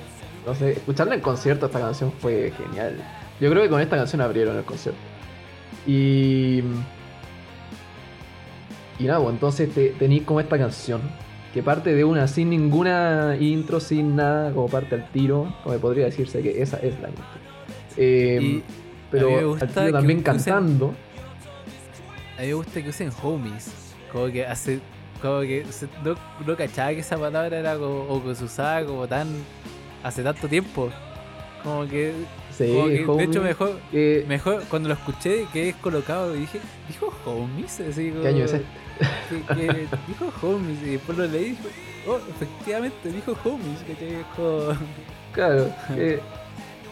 no sé, escucharla en concierto esta canción fue genial. Yo creo que con esta canción abrieron el concierto. Y... Y nada, pues, entonces te, tenéis como esta canción, que parte de una sin ninguna intro, sin nada, como parte al tiro, como podría decirse que esa es la intro. Eh, pero al tiro también usen- cantando. A mí me gusta que usen homies. Como que hace. Como que no, no cachaba que esa palabra era como, o que se usaba como tan. hace tanto tiempo. Como que. Sí, de hecho, mejor, mejor cuando lo escuché, que es colocado, dije, ¿dijo homies? Así como, ¿Qué año es este? que- que dijo homies. Y después lo leí y dije, oh, efectivamente, dijo homies. Que como- Claro,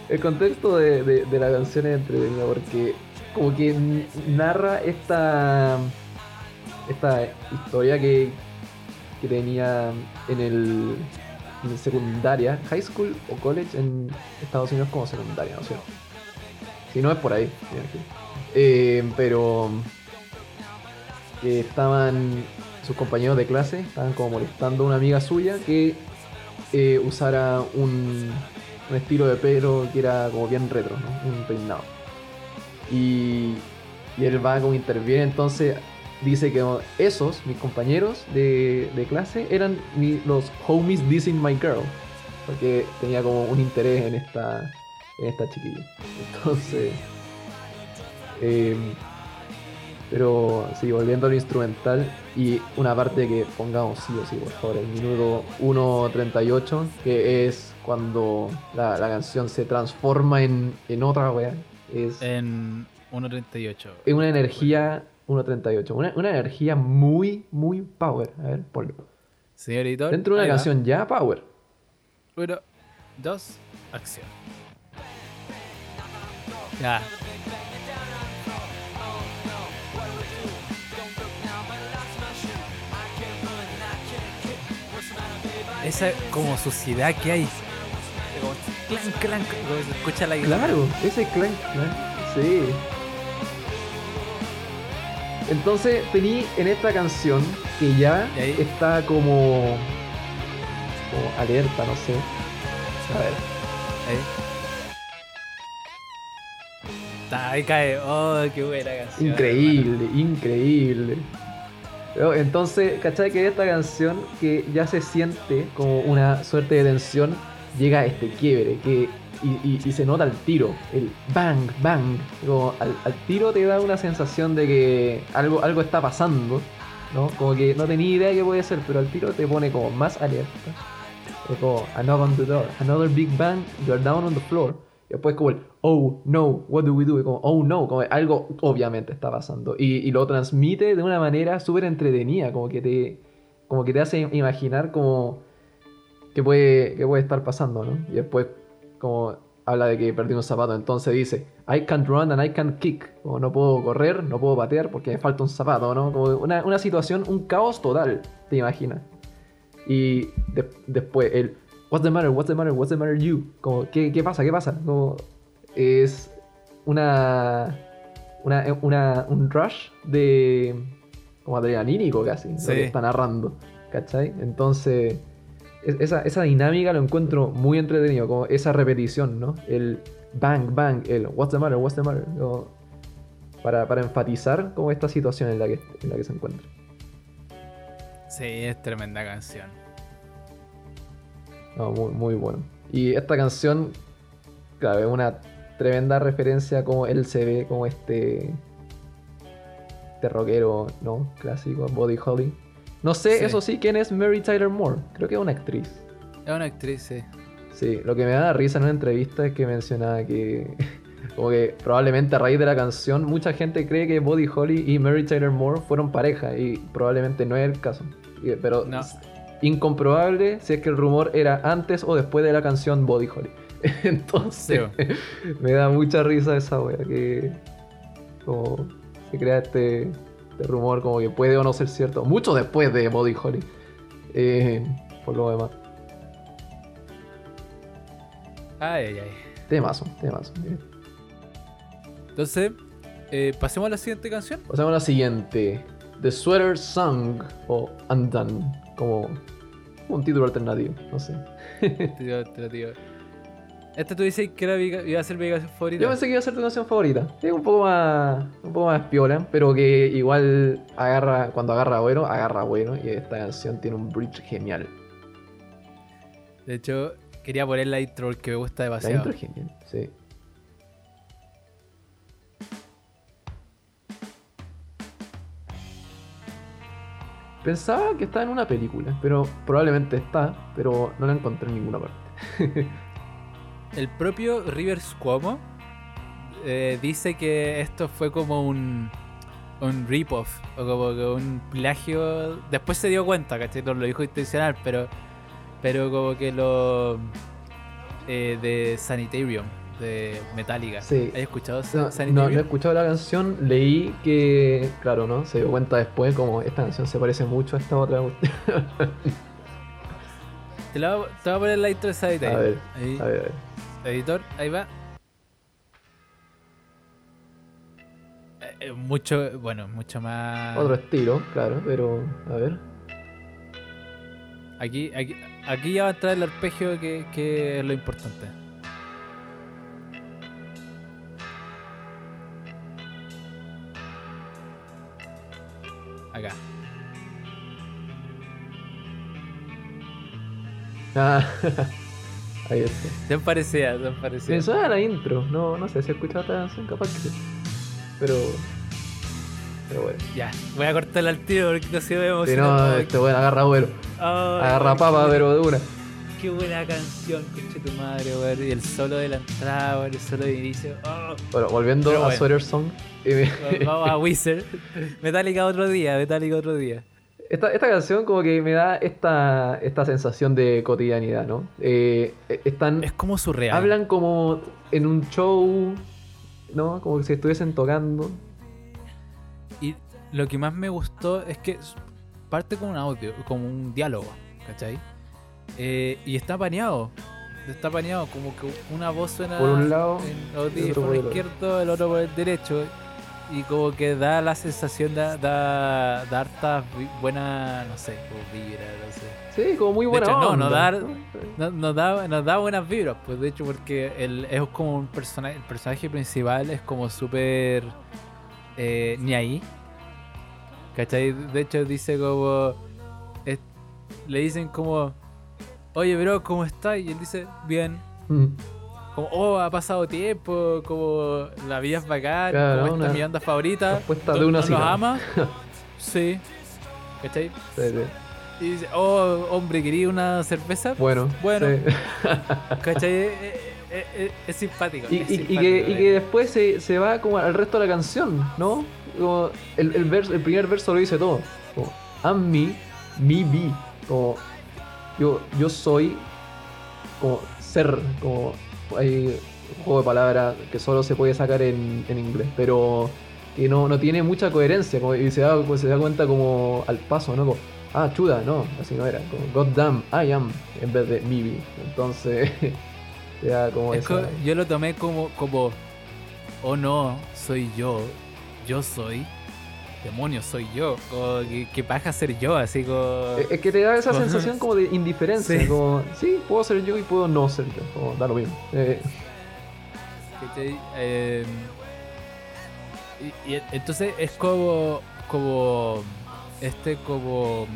el contexto de, de- de la canción es entretenido porque como que narra esta esta historia que, que tenía en el en secundaria, high school o college en Estados Unidos como secundaria, ¿no es cierto? Si no es por ahí. Eh, pero que estaban sus compañeros de clase, estaban como molestando a una amiga suya que eh, usara un, un estilo de pelo que era como bien retro, ¿no? un peinado. Y, y él va como interviene, entonces dice que esos, mis compañeros de, de clase, eran mi- los homies dissing my girl, porque tenía como un interés en esta, en esta chiquilla. Entonces, em, pero sí, volviendo al instrumental y una parte que pongamos sí o sí, por favor, el minuto 1.38, que es cuando la, la canción se transforma en, en otra wea. Es, en 1.38. es una energía 1.38, una, una energía muy, muy power. A ver, ponlo. Señor editor. Dentro de una canción ya power. Uno, dos, acción. Ya. Esa como suciedad que hay. Como como se escucha la guitarra. Claro, ese clank, clank, sí. Entonces tení en esta canción que ya está como, como alerta, no sé. A ver, Ahí. Cae. Oh, qué buena canción. increíble, increíble. Entonces, ¿cachai? Que esta canción que ya se siente como una suerte de tensión, llega a este quiebre que, y, se nota al tiro, el bang, bang. Al, tiro te da una sensación de que algo, algo está pasando, ¿no? Como que no tenía idea de qué puede ser, pero al tiro te pone como más alerta. Es como, a knock on the door, another big bang, you're down on the floor. Y después como el, oh no, what do we do? Como, oh no, como algo obviamente está pasando. Y, y lo transmite de una manera súper entretenida, como que te como que te hace imaginar como que puede, que puede estar pasando, ¿no? Y después como habla de que perdió un zapato, entonces dice, I can't run and I can't kick. Como no puedo correr, no puedo patear porque me falta un zapato, ¿no? Como una, una situación, un caos total, te imaginas. Y de- después el What's the matter? What's the matter? What's the matter you? Como, ¿qué, qué pasa? ¿Qué pasa? Como, es una, una, una un rush de como adrenalínico casi, Sí. lo que está narrando, ¿cachai? Entonces es- esa, esa dinámica lo encuentro muy entretenido, como esa repetición, ¿no? El bang, bang, el what's the matter, what's the matter, como para, para enfatizar como esta situación en la que, en la que se encuentra. Sí, es tremenda canción. No, muy, muy bueno. Y esta canción, claro, es una tremenda referencia a cómo él se ve como este. Este rockero, ¿no? Clásico, Body Holly. No sé, Sí. eso sí, quién es Mary Tyler Moore. Creo que es una actriz. Es una actriz, sí. Sí, lo que me da risa en una entrevista es que mencionaba que. Como que probablemente a raíz de la canción, mucha gente cree que Body Holly y Mary Tyler Moore fueron pareja. Y probablemente no es el caso. Pero No. es incomprobable si es que el rumor era antes o después de la canción Body Holly. Entonces, me da mucha risa esa wea que. Como se crea este, este rumor, como que puede o no ser cierto. Mucho después de Body Holly. Eh, por lo demás. Ay, ay, ay. Temazo, temazo. Entonces, eh, pasemos a la siguiente canción. Pasamos a la siguiente. The Sweater Song o Undone. Como un título alternativo, no sé. Tío, tío, Esta tú dices que era iba a ser mi canción favorita. Yo pensé que iba a ser tu canción favorita. Es un poco más. un poco más piola, pero que igual agarra. Cuando agarra bueno, agarra bueno. Y esta canción tiene un bridge genial. De hecho, quería poner la intro porque me gusta La demasiado. intro es genial, sí. Pensaba que estaba en una película, pero probablemente está, pero no la encontré en ninguna parte. El propio Rivers Cuomo eh, dice que esto fue como un, un rip-off o como que un plagio. Después se dio cuenta, ¿cachai? No lo dijo intencional, pero, pero como que lo. eh, de Sanitarium, de Metallica. Sí. ¿Has escuchado No, no, Sanitarium? no he escuchado la canción, leí que, claro, ¿no? Se dio cuenta después como esta canción se parece mucho a esta otra. Te, la, voy- te voy a poner la intro de Sanitarium. A ver, Ahí. A ver, a ver. Editor, ahí va. Eh, eh, mucho, bueno, mucho más. Otro estilo, claro, pero a ver. Aquí, aquí, aquí ya va a entrar el arpegio que, que es lo importante. Acá. Ah, ahí está. Se parecía, se Me parecía. suena la intro, no, no sé si he escuchado esta canción, capaz que sí. Pero. Pero bueno. Ya, voy a cortarla al tiro porque no se me Si no, este bueno, agarra vuelo. Agarra papa, buena- pero de una. Qué buena canción, coche tu madre, weón. Y el solo de la entrada, weón, el solo de inicio. Oh. Bueno, volviendo Pero a bueno. Sweater Song. me- Vamos a Wizard. Metallica otro día, Metallica otro día. Esta, esta canción como que me da esta, esta sensación de cotidianidad, ¿no? Eh, eh, están, Es como surreal. hablan como en un show, ¿no? Como si estuviesen tocando. Y lo que más me gustó es que parte con un audio, como un diálogo, ¿cachai? Eh, y está paneado. Está paneado, como que una voz suena Por un lado, en el otro audífono por el izquierdo, el otro por el derecho. Y como que da la sensación, da, da, da harta buena, no sé, como vibra, no sé. Sí, como muy De buena hecho, no, onda. no dar- No- Nos da, nos da buenas vibras, pues de hecho porque el, es como un personaje, el personaje principal es como súper eh, ni ahí. ¿Cachai? De hecho dice como es- le dicen como oye bro, ¿cómo estás? Y él dice, bien. Mm. Como, oh, ha pasado tiempo, como la vida es bacán, Claro, como esta mi banda favorita. respuesta ¿No- de una ¿no los ama? sí. ¿Cachai? Sí, sí. Y dice, oh, hombre, ¿quería una cerveza? Bueno, Bueno. sí. ¿Cachai? Es, es- es- es simpático. Y, es que, y eh. que después se, se va como al resto de la canción, ¿no? Como el, el, verso- el primer verso lo dice todo. Como, I'm me, me be. Como, yo, yo soy como ser, como hay un juego de palabras que solo se puede sacar en, en inglés, pero que no, no tiene mucha coherencia, como, y se da, pues, se da cuenta como al paso, ¿no? Como, ah, chuda, no, así no era, como, God damn, I am, en vez de me be. Entonces, te da como Es esa... yo lo tomé como, como, oh no, soy yo, yo soy. Demonios, soy yo. Como, ¿qué, paja ser yo? Así como. Es que te da esa sensación como de indiferencia. Sí. Como, sí, puedo ser yo y puedo no ser yo. Como, da lo mismo. Eh. Eh, y, y entonces es como. como. este como.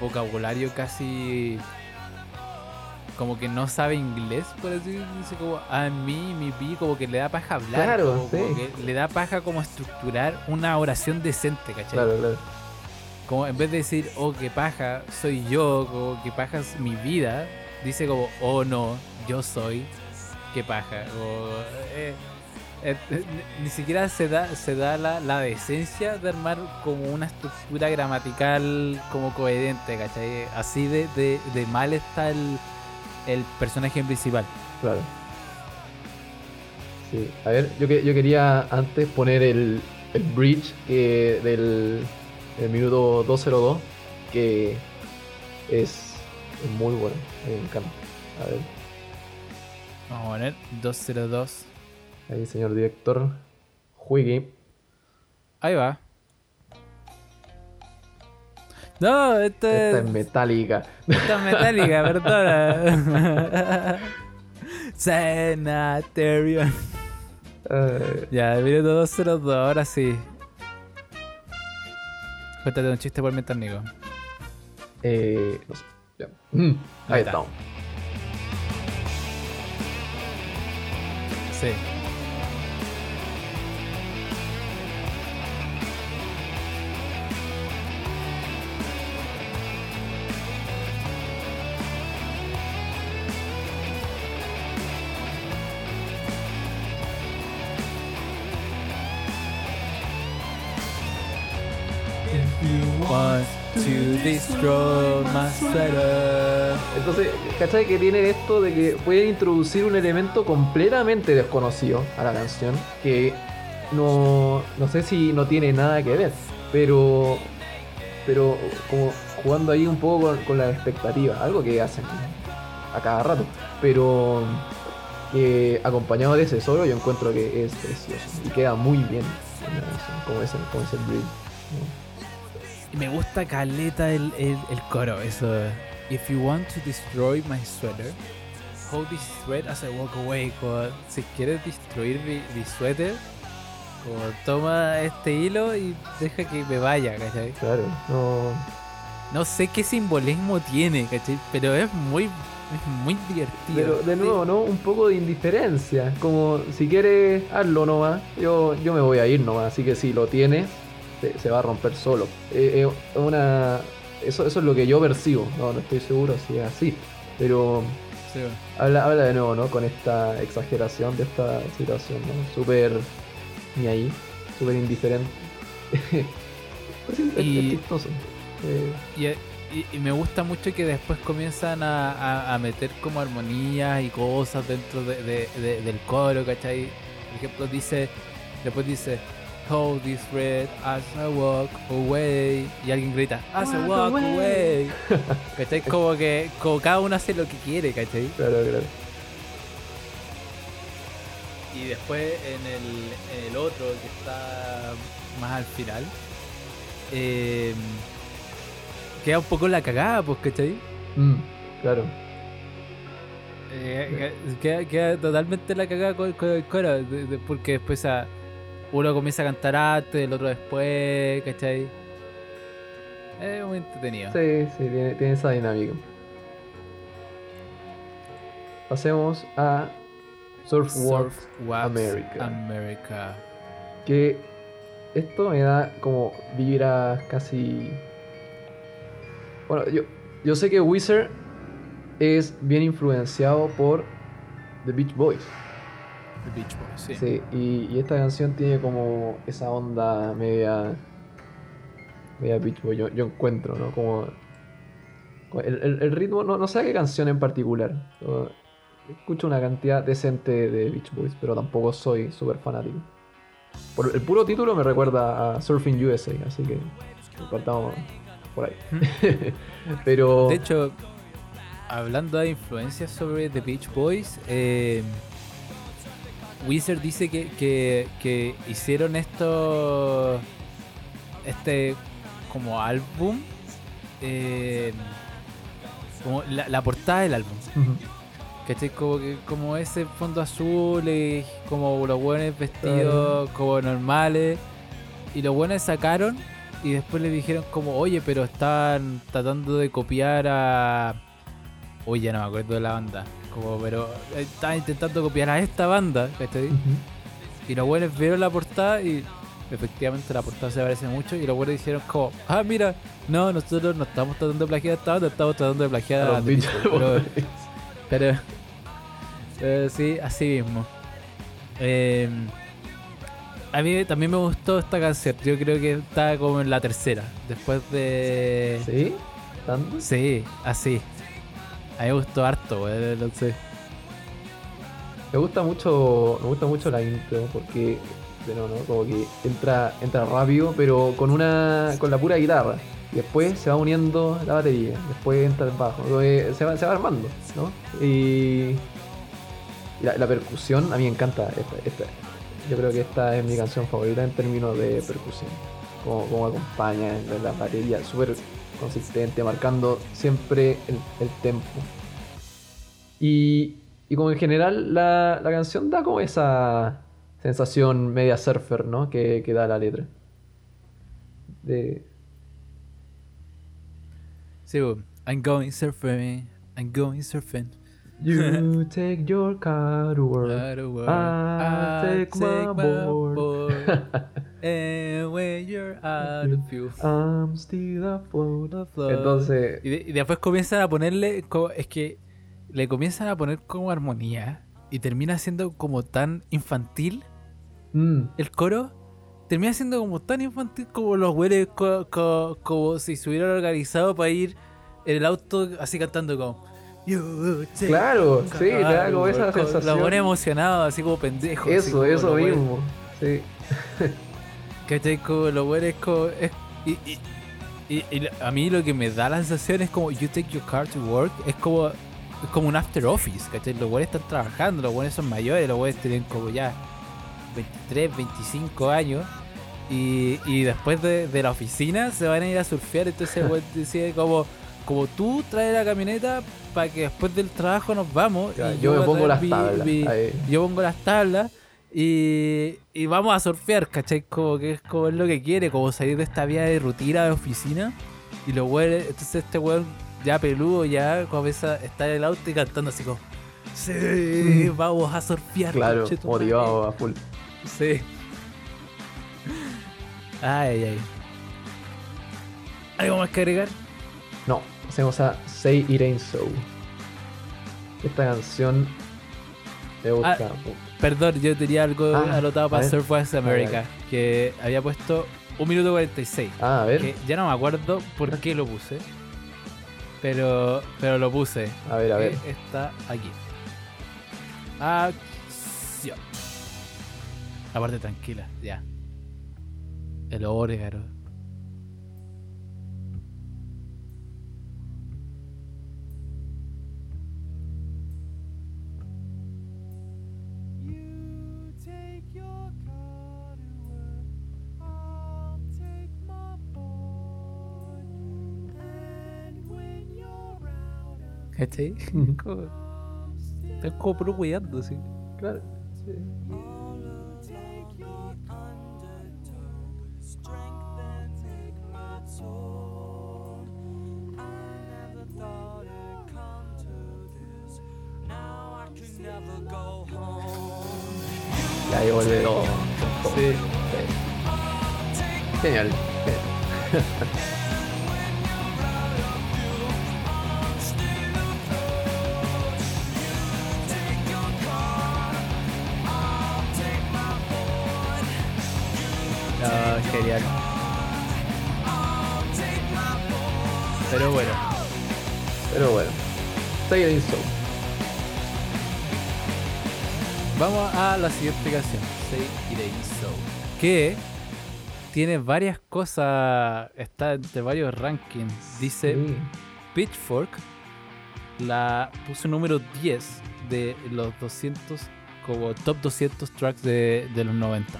vocabulario casi. Como que no sabe inglés, por así decirlo. Dice como a mí, mi pi, como que le da paja hablar. Claro, como, como sí. que le da paja como estructurar una oración decente, ¿cachai? claro, claro. Como en vez de decir, oh, qué paja, soy yo, como qué paja es mi vida, dice como, oh, no, yo soy, qué paja. Como, eh, eh, eh, ni- ni siquiera se da, se da la, la decencia de armar como una estructura gramatical como coherente, ¿cachai? Así de, de, de mal está el, el personaje principal. Claro. Sí, a ver, yo, que, yo quería antes poner el, el bridge que del, del minuto 202, que es, muy bueno, me encanta. A ver, Vamos a poner 202. ahí señor director, juegue. Ahí va. No, esto Esta es... es metálica. Esta es metálica, perdona. Sanatorium. Eh, Ya, minuto 202, ahora sí. Cuéntate un chiste por mientras, Nico. eh, no sé, ya. Mm, Ahí ahí está. estamos. Sí. Want to destroy my. Entonces, ¿cachai? Que tiene esto de que pueden introducir un elemento completamente desconocido a la canción que no, no sé si no tiene nada que ver, pero, pero como jugando ahí un poco con, con la expectativa, algo que hacen a cada rato, pero que acompañado de ese solo yo encuentro que es precioso y queda muy bien como ese, como ese bridge. ¿no? Me gusta caleta el, el, el coro, eso. If you want to destroy my sweater, hold this thread as I walk away. Como, si quieres destruir mi, mi suéter, como, toma este hilo y deja que me vaya, ¿cachai? Claro, no, No sé qué simbolismo tiene, ¿cachai? Pero es muy, es muy divertido. Pero de nuevo, ¿no? Un poco de indiferencia. Como si quieres, hazlo nomás. Yo, yo me voy a ir nomás. Así que si lo tienes, se, se va a romper solo. Eh, eh, una, eso, eso es lo que yo percibo. No, no estoy seguro si es así. Pero Sí, habla, habla de nuevo, ¿no? Con esta exageración de esta situación, ¿no? Súper ni ahí. Súper indiferente. Pues es- es Y- chistoso. Eh, Y, y- y me gusta mucho que después comienzan a, a- a meter como armonías y cosas dentro de- de- de- del coro, ¿cachai? Por ejemplo, dice, después dice, Hold this red as I walk away. Y alguien grita, As I Walk away. ¿Cachai? Como que como cada uno hace lo que quiere, ¿cachai? claro, claro. Y después en el, en el otro que está más al final, eh, queda un poco la cagada, pues, ¿cachai? Mm, claro. Eh, queda, queda totalmente la cagada con, con el coro, porque después a- uno comienza a cantar antes, el otro después, ¿cachai? Es muy entretenido. Sí, sí, tiene, tiene esa dinámica. Pasemos a Surf World, Surf Wax America. America. que esto me da como vibras casi... Bueno, yo, yo sé que Wizard es bien influenciado por The Beach Boys. The Beach Boys, sí. Sí, y, y esta canción tiene como esa onda media. media Beach Boy, yo, yo encuentro, ¿no? Como. El, el- el ritmo, no, no sé qué canción en particular. Yo escucho una cantidad decente de Beach Boys, pero tampoco soy súper fanático. Por el puro título me recuerda a Surfing USA, así que partamos por ahí. pero. De hecho, hablando de influencias sobre The Beach Boys, eh, Wizard dice que, que- que hicieron esto este como álbum, eh, como la, la portada del álbum. Ujú. ¿Cachai? Como, como ese fondo azul y como los buenos vestidos como normales. Y los buenos sacaron y después le dijeron como, oye, pero están tratando de copiar a... Oye, ya no me acuerdo de la banda. Como, pero eh, estaban intentando copiar a esta banda. Y los buenos vieron la portada y efectivamente la portada se parece mucho. Y los buenos dijeron como, ah, mira, no, nosotros no estamos tratando de plagiar a esta banda, estamos tratando de plagiar A a, Boys". Pero- Boys. pero, pero sí, así mismo. Eh, a mí también me gustó esta canción. Yo creo que está como en la tercera. Después de. ¿Sí? ¿Tanto? Sí, así. A mí me gustó harto, güey. No sé. Me gusta mucho, me gusta mucho la intro porque nuevo, ¿no? Como que entra, entra rápido, pero con una, con la pura guitarra. Y después se va uniendo la batería, después entra el bajo, se va, se va armando, ¿no? Y, la, percusión, a mí encanta esta, esta. Yo creo que esta es mi canción favorita en términos de percusión. Como, como acompaña la batería, súper consistente, marcando siempre el, el tempo. Y, y como en general la, la canción da como esa sensación media surfer, ¿no? Que, que da la letra. De... Sí. I'm going surfing. I'm going surfing. You take your car to work. I take my board. And when you're out of fuel. I'm still afloat. afloat. Entonces, Y, de- y después comienzan a ponerle. Es que le comienzan a poner como armonía. Y termina siendo como tan infantil mm, el coro. Termina siendo como tan infantil como los güeyes. co- co- como si se hubieran organizado para ir en el auto así cantando como. "You take claro, sí, te da car", como esa co- Lo sensación. pone emocionado, así como pendejo. Eso, como eso mismo. Sí. ¿Cachai? Como lo bueno es como. es- y, y- y- y a mí lo que me da la sensación es como You take your car to work. Es como. Es como un after office, ¿cachai? Los buenos están trabajando, los buenos son mayores, los buenos tienen como ya 23, 25 años. Y, y después de, de la oficina se van a ir a surfear. Entonces el decide como. Como tú traes la camioneta para que después del trabajo nos vamos. Ya, y yo me voy a pongo las mi- tablas. mi- yo pongo las tablas y, y vamos a surfear, ¿cachai? Como que es como es lo que quiere, como salir de esta vía de rutina de oficina. Y los weones, entonces este weón ya peludo ya comienza a estar en el auto y cantando así como, sí, vamos a surfear. Claro, conchetumare". motivado a full. Sí. Ay, ay. ¿Algo más que agregar? No, hacemos a Say It Ain't So. Esta canción me gusta. Perdón, yo tenía algo Ah, anotado para ver. Surf West America, que había puesto 1 minuto 46. Ah, a ver, que ya no me acuerdo por qué lo puse. Pero, pero lo puse. a ver, a ver. que Está aquí. Acción. La parte tranquila, ya. El órgano. ¿Cachai? Ujú. Como- Están como puro cuidando, sí. Claro. sí. Y ahí vuelve todo. Sí. Sí. Genial. genial. genial. Pero bueno, Pero bueno. Say It Ain't So. vamos a la siguiente canción. Say It Ain't So. Que tiene varias cosas, está entre varios rankings. Dice Sí. Pitchfork la puso número 10 de los 200 como top 200 tracks de, de los 90.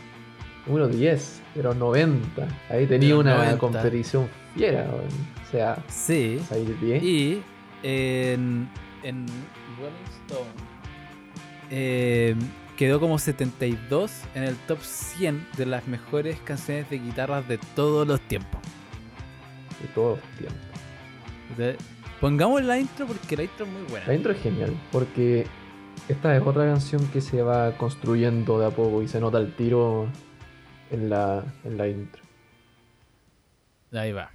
Número 10 de los 90. Ahí tenía una 90. competición fiera, o sea, Sí. salir 10. Y en, en Rolling Stone eh, quedó como 72 en el top 100 de las mejores canciones de guitarras de todos los tiempos. de todos los tiempos. De- pongamos la intro porque la intro es muy buena. La intro es genial, porque esta es otra canción que se va construyendo de a poco y se nota el tiro en la, en la intro. Ahí va.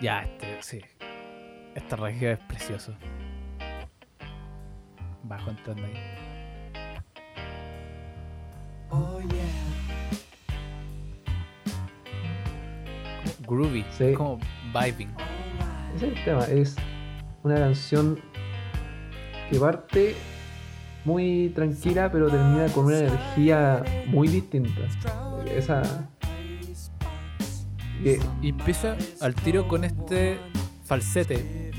Ya, este, sí. Este regio es precioso. Bajo entrando ahí. Oh yeah. Groovy. Sí. Es como vibing. Ese es el tema, es una canción que parte muy tranquila pero termina con una energía muy distinta. Esa... que- Y empieza al tiro con este falsete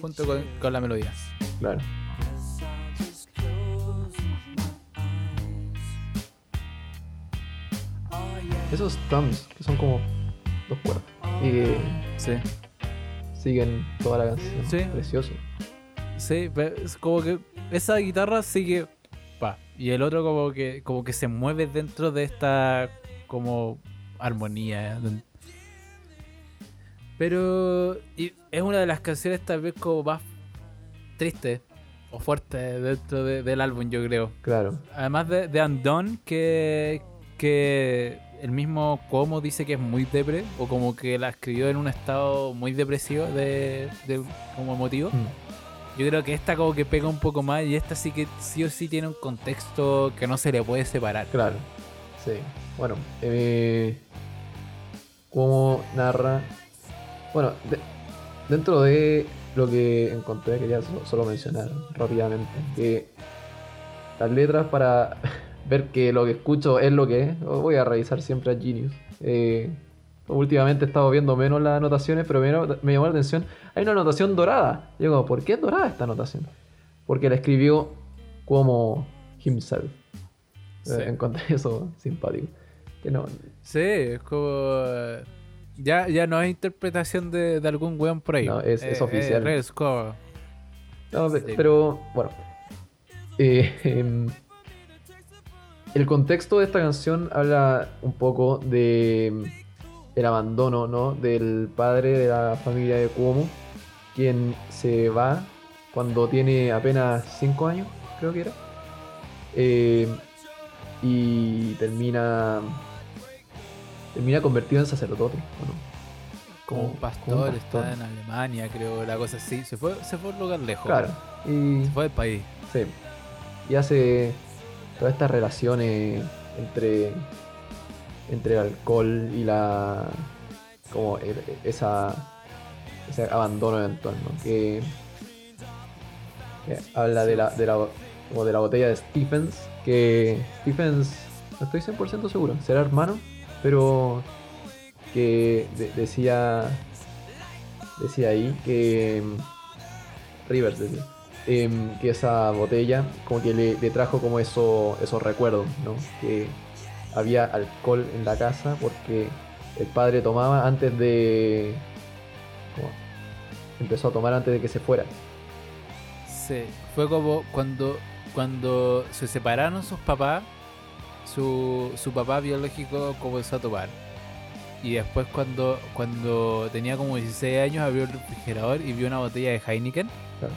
junto con, con la melodía. claro. Esos toms que son como dos cuerdas y que Sí. siguen toda la canción. Sí. Precioso. Sí, es como que esa guitarra sigue pa y el otro como que como que se mueve dentro de esta como armonía. Pero y es una de las canciones tal vez como más tristes o fuertes dentro de- del álbum, yo creo. Claro. Además de, de Undone, que, que el mismo Cuomo dice que es muy depre, o como que la escribió en un estado muy depresivo de, de- como emotivo. Mm. Yo creo que esta como que pega un poco más y esta sí que sí o sí tiene un contexto que no se le puede separar. Claro, sí. Bueno, eh, cómo narra. Bueno, de- dentro de lo que encontré, quería so- solo mencionar rápidamente que las letras, para ver que lo que escucho es lo que es, voy a revisar siempre a Genius. Eh, últimamente he estado viendo menos las anotaciones, pero me, me llamó la atención. Hay una anotación dorada. Yo digo, ¿por qué es dorada esta anotación? Porque la escribió como himself. Sí. Eh, encontré eso simpático. Que no, Sí, es como... Ya, ya no es interpretación de, de algún weón por ahí. No, es- es oficial. real score. no, Sí. pero bueno. Eh, em, el contexto de esta canción habla un poco de el abandono, ¿no? Del padre de la familia de Cuomo, quien se va cuando tiene apenas 5 años, creo que era. Eh, y termina termina convertido en sacerdote, ¿o no? Como un Como- pastor, como un pastor. está en Alemania, creo, la cosa así. Se fue, se fue a un lugar lejos. Claro. Y Se fue del país. Sí. Y hace todas estas relaciones entre, entre el alcohol y la. como esa. ese abandono eventual, ¿no? Que. habla de la, de la. como de la botella de Stephens. Que Stephens. no estoy 100% seguro. Será hermano. Pero. que de- decía. decía ahí que. Rivers decía em, que esa botella como que le, le trajo como eso, esos recuerdos, ¿no? Que había alcohol en la casa porque el padre tomaba antes de... como- empezó a tomar antes de que se fuera. Sí, fue como cuando, cuando se separaron sus papás, su, su papá biológico comenzó a tomar. Y después cuando, cuando tenía como 16 años abrió el refrigerador y vio una botella de Heineken Claro.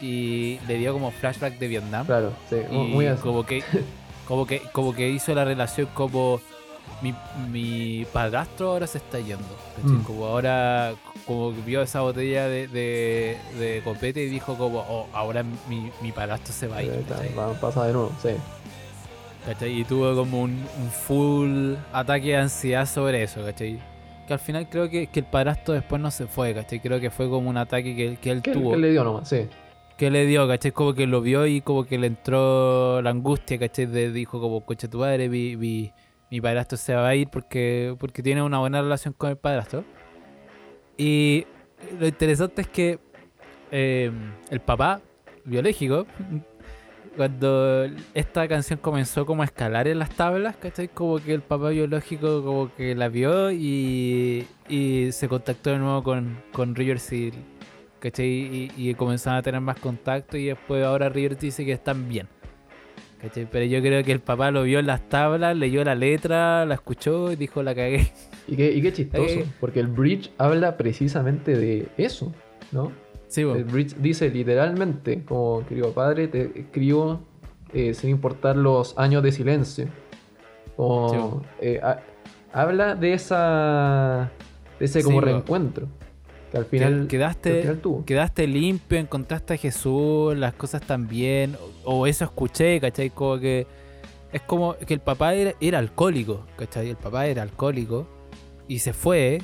y le dio como flashback de Vietnam. Claro, sí, y muy así. como que como que como que hizo la relación como mi, mi padrastro ahora se está yendo. Mm. como ahora como que vio esa botella de, de, de copete y dijo como oh, ahora mi, mi padrastro se va a ir Ahí está, ¿cachai? va a pasar de nuevo, sí. ¿Cachai? y tuvo como un, un full ataque de ansiedad sobre eso ¿cachai? que al final creo que, que el padrastro después no se fue ¿cachai? creo que fue como un ataque que, que él ¿Qué, tuvo qué le dio nomás? Sí. Que le dio, ¿cachai? Como que lo vio y como que le entró la angustia, ¿cachai? Dijo como, coche tu padre, mi, padrastro se va a ir porque, porque tiene una buena relación con el padrastro. Y lo interesante es que eh, el papá biológico cuando esta canción comenzó como a escalar en las tablas, ¿cachai? Como que el papá biológico como que la vio y, se contactó de nuevo con, con Rivers ¿cachai? Y, y comenzaron a tener más contacto y después ahora Rivers dice que están bien. ¿cachai? Pero yo creo que el papá lo vio en las tablas, leyó la letra, la escuchó y dijo la cagué. Y qué, y qué chistoso, porque el bridge habla precisamente de eso, ¿no? Sí. El bridge dice literalmente, como querido padre, te escribo eh, sin importar los años de silencio. Como, Sí, eh, ha- habla de esa de ese como Sí, reencuentro que al final, Que- que al quedaste, final tuvo. quedaste limpio, encontraste a Jesús, las cosas están bien, o, o eso escuché, ¿cachai? Como que es como que el papá era, era alcohólico, ¿cachai? El papá era alcohólico y se fue,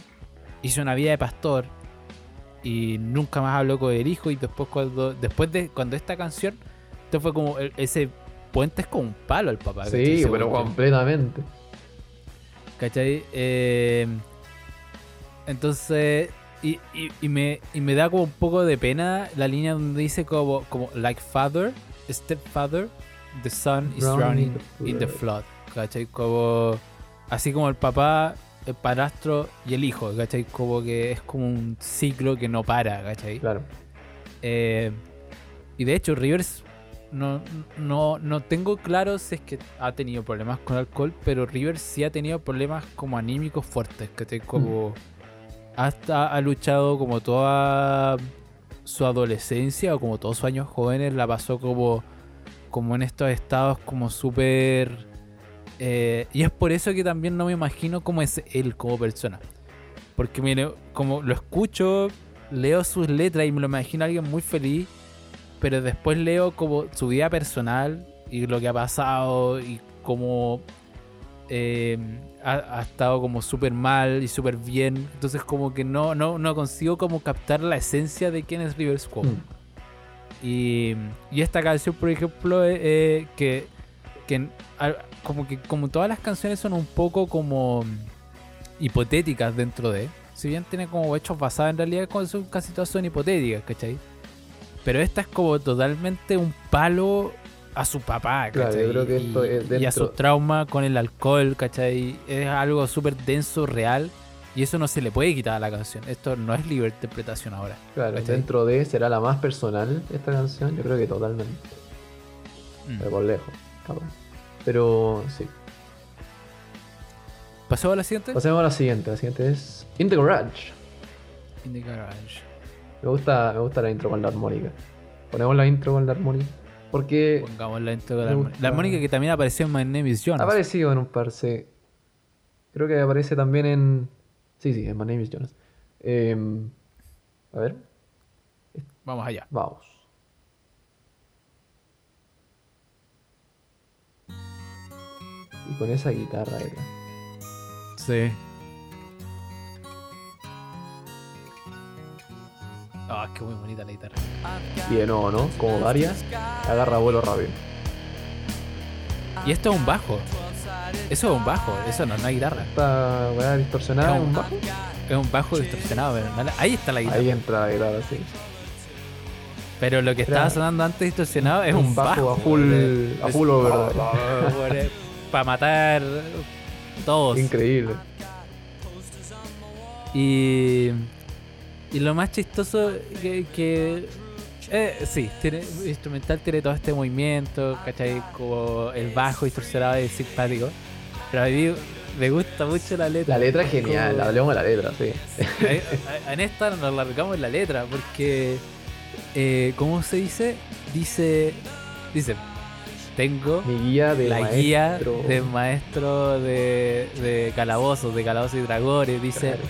hizo una vida de pastor y nunca más habló con el hijo y después cuando después de cuando esta canción, esto fue como el- ese puente es como un palo al papá. Sí, pero puente. completamente. ¿Cachai? Eh, entonces, y, y- y me, y me da como un poco de pena la línea donde dice como, como like father, stepfather, the son is drowning in the flood. ¿Cachai? Como, así como el papá, el padrastro y el hijo, ¿cachai? Como que es como un ciclo que no para, ¿cachai? Claro. Eh, y de hecho, Rivers no, no, no tengo claro si es que ha tenido problemas con alcohol, pero Rivers sí ha tenido problemas como anímicos fuertes, te como hasta ha luchado como toda su adolescencia o como todos sus años jóvenes la pasó como como en estos estados como súper eh, y es por eso que también no me imagino cómo es él como persona. Porque mire como lo escucho leo sus letras y me lo imagino alguien muy feliz, pero después leo como su vida personal y lo que ha pasado y cómo eh, ha, ha estado como súper mal y súper bien. Entonces como que no, no, no consigo como captar la esencia de quién es Rivers Cuomo. Mm. Y, y esta canción, por ejemplo, eh, eh, que, que como que como todas las canciones son un poco como hipotéticas dentro de. Si bien tiene como hechos basados en realidad, son, casi todas son hipotéticas, ¿cachai? Pero esta es como totalmente un palo a su papá, Claro, ¿cachai? yo creo que esto y, es y a su trauma con el alcohol, ¿cachai? Es algo súper denso, real. Y eso no se le puede quitar a la canción. Esto no es libre interpretación ahora. Claro, ¿cachai? dentro de será la más personal esta canción, yo creo que totalmente. Mm. Pero por lejos, capaz. Pero sí. ¿Pasó a la siguiente? Pasemos a la siguiente. La siguiente es In the Garage. In the Garage. Me gusta, me gusta la intro con la armónica. Ponemos la intro con la armónica. Porque Pongamos la armónica. la armónica que también apareció en My Name is ha Jonas. aparecido en un par, sí. Creo que aparece también en. Sí, sí, en My Name is Jonas. Em, a ver, Vamos allá. vamos. Y con esa guitarra acá. Sí. Ah, qué muy bonita la guitarra. Y de nuevo, ¿no? Como varias, agarra vuelo rápido. Y esto es un bajo. Eso es un bajo, eso no es una guitarra. Esta weá distorsionada en un bajo. Es un bajo distorsionado, pero no ahí está la guitarra. Ahí entra la guitarra, sí. Pero lo que estaba sonando antes distorsionado es un un bajo bajo. a full- a full overdrive. Para matar todos. Increíble. Y, y lo más chistoso que, que eh, sí, tiene, instrumental tiene todo este movimiento, ¿cachai? Como el bajo distorsionado es simpático. Pero a mí me gusta mucho la letra. La letra es genial, Como- hablemos de la letra, sí. Eh, eh, en esta nos largamos en la letra porque eh, ¿cómo se dice? Dice dice tengo Mi guía de la maestro. guía de maestro de, de calabozos, de calabozos y dragones. Dice Claro.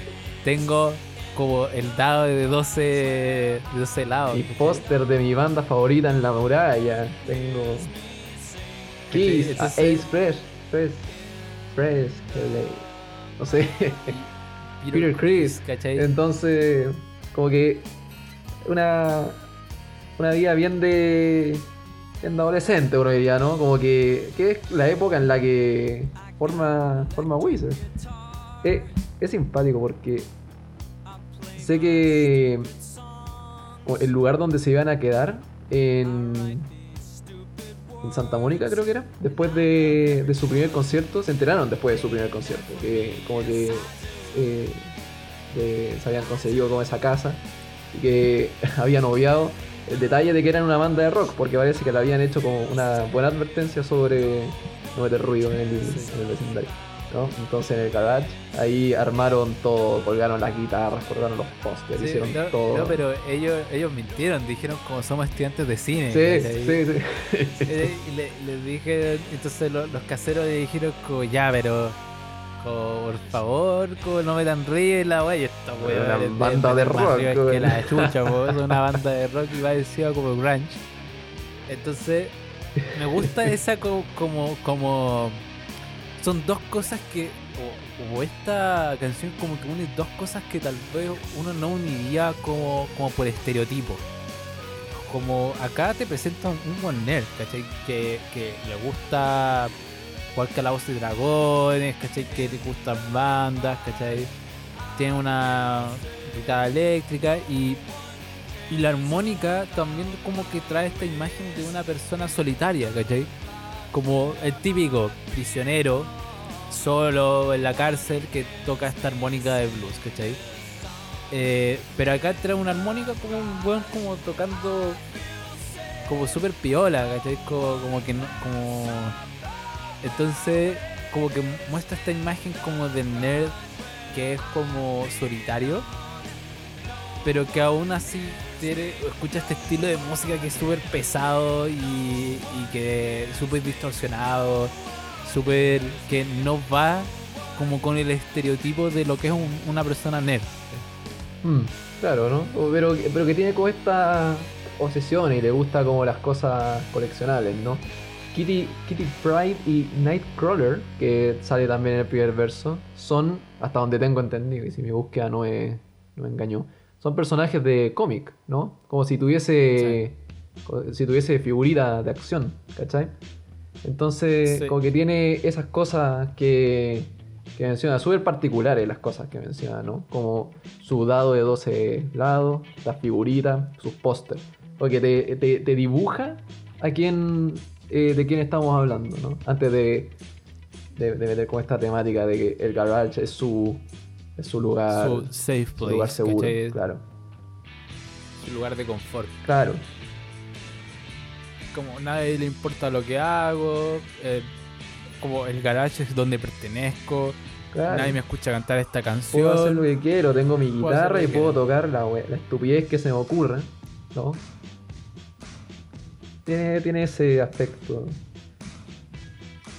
tengo como el dado de 12 de 12 lados. Mi póster de mi banda favorita en la muralla. Tengo. Kiss, a Entonces- Ace Fresh, Fresh, Fresh. No sé. Peter Criss. ¿cachai? Entonces, como que una una vida bien de bien de adolescente, uno diría, ¿no? Como que, que es la época en la que forma forma Wizard. Es, es simpático porque sé que el lugar donde se iban a quedar en en Santa Mónica, creo que era. Después de, de su primer concierto, se enteraron después de su primer concierto, que como que eh, se habían conseguido como esa casa y que habían obviado el detalle de que eran una banda de rock, porque parece que le habían hecho como una buena advertencia sobre no meter ruido en el vecindario. ¿No? Entonces en el garage ahí armaron todo, colgaron las guitarras, colgaron los pósters, Sí, hicieron no, todo. no, pero ellos, ellos mintieron, dijeron como somos estudiantes de cine. Sí, sí, sí. Eh, y le- les dije, entonces lo- los caseros le dijeron como ya, pero como, por favor, como no río y la wea, y esta wea Una banda de rock, que la chucha, es una banda de rock y va encima como grunge. Entonces, me gusta esa co- como, como, son dos cosas que, o, esta canción como que une dos cosas que tal vez uno no uniría como, como por estereotipo como acá te presentan un buen nerd, ¿cachai? Que, le gusta jugar calabozos y dragones, ¿cachai? Que le gustan bandas, ¿cachai? Tiene una guitarra eléctrica y, y la armónica también como que trae esta imagen de una persona solitaria, ¿cachai? Como el típico prisionero, solo en la cárcel, que toca esta armónica de blues, ¿cachai? Eh, pero acá trae una armónica como un buen como tocando como súper piola, ¿cachai? Como, que no, como entonces como que muestra esta imagen como del nerd que es como solitario pero que aún así escucha este estilo de música que es súper pesado y, que súper distorsionado, súper que no va como con el estereotipo de lo que es un- una persona nerd. Mm, claro, ¿no? Pero, pero que tiene como esta obsesión y le gusta como las cosas coleccionables, ¿no? Kitty, Kitty Pride y Nightcrawler, que sale también en el primer verso, son, hasta donde tengo entendido, y si mi búsqueda no me, no me engañó, son personajes de cómic, ¿no? Como si tuviese, si tuviese figurita de acción, ¿cachai? Entonces, Sí. como que tiene esas cosas que, que menciona, súper particulares las cosas que menciona, ¿no? Como su dado de 12 lados, las figuritas, sus pósters. Porque te, te- te dibuja a quién, eh, de quién estamos hablando, ¿no? Antes de, de, de meter con esta temática de que el garage es su, es su lugar, Su safe su place, lugar seguro, ¿cachai? claro. Su lugar de confort. Claro, Como nadie le importa lo que hago, eh, como el garage es donde pertenezco, claro. nadie me escucha cantar esta Puedo hacer lo canción. que quiero, tengo mi guitarra y puedo quiero. tocar la, la estupidez que se me ocurra, ¿no? Tiene, tiene ese aspecto.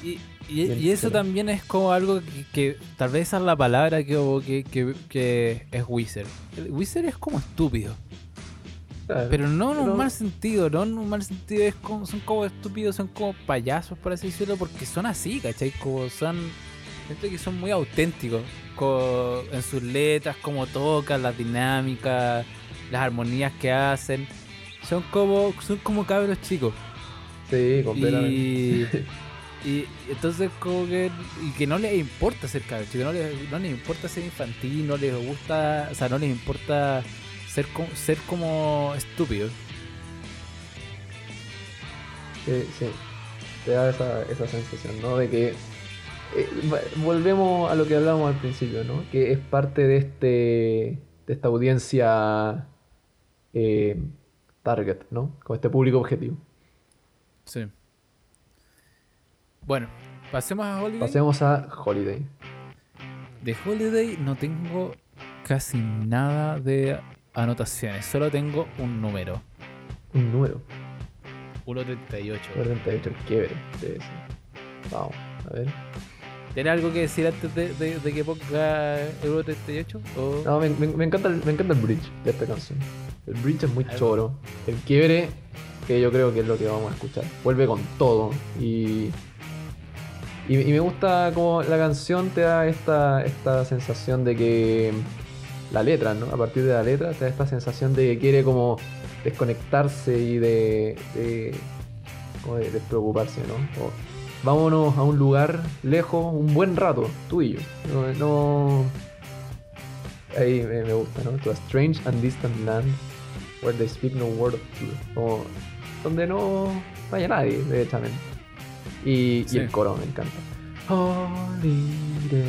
Y, y- eso también es como algo que, que tal vez esa es la palabra que, que, que, es Wizard. El Wizard es como estúpido. Claro. Pero no en un mal sentido, no en un mal sentido, es como, son como estúpidos, son como payasos, por así decirlo, porque son así, ¿cachai? Como son gente que son muy auténticos co- en sus letras, como tocan, las dinámicas, las armonías que hacen. Son como, son como cabros chicos. Sí, completamente. Y, y entonces como que, y que no les importa ser cabros no les, no les importa ser infantil, no les gusta, o sea, no les importa ser como, ser como estúpidos. Sí, sí. Te da esa, esa sensación, ¿no? De que. eh, volvemos a lo que hablábamos al principio, ¿no? Que es parte de este. de esta audiencia. eh, target, ¿no? Con este público objetivo. Sí. Bueno, pasemos a Holiday. Pasemos a Holiday. De Holiday no tengo casi nada de anotaciones, solo tengo un número. Un número. 1.38. 48, el quiebre. de ese. Vamos, a ver. ¿Tienes algo que decir antes de, de- de que ponga el 1.38? ¿O... No, me, me- me encanta el, me encanta el bridge de esta canción. El bridge es muy choro. El quiebre, que yo creo que es lo que vamos a escuchar. Vuelve con todo. Y, y, y me gusta como la canción te da esta, esta sensación de que la letra, ¿no? A partir de la letra te da esta sensación de que quiere como desconectarse y de, de, como de despreocuparse, ¿no? Como, vámonos a un lugar lejos un buen rato, tú y yo. No, no- Ahí me, gusta, ¿no? To a strange and distant land where they speak no word of truth. Como donde no, haya nadie, derechamente. Y, Sí. y el coro me encanta. Holiday.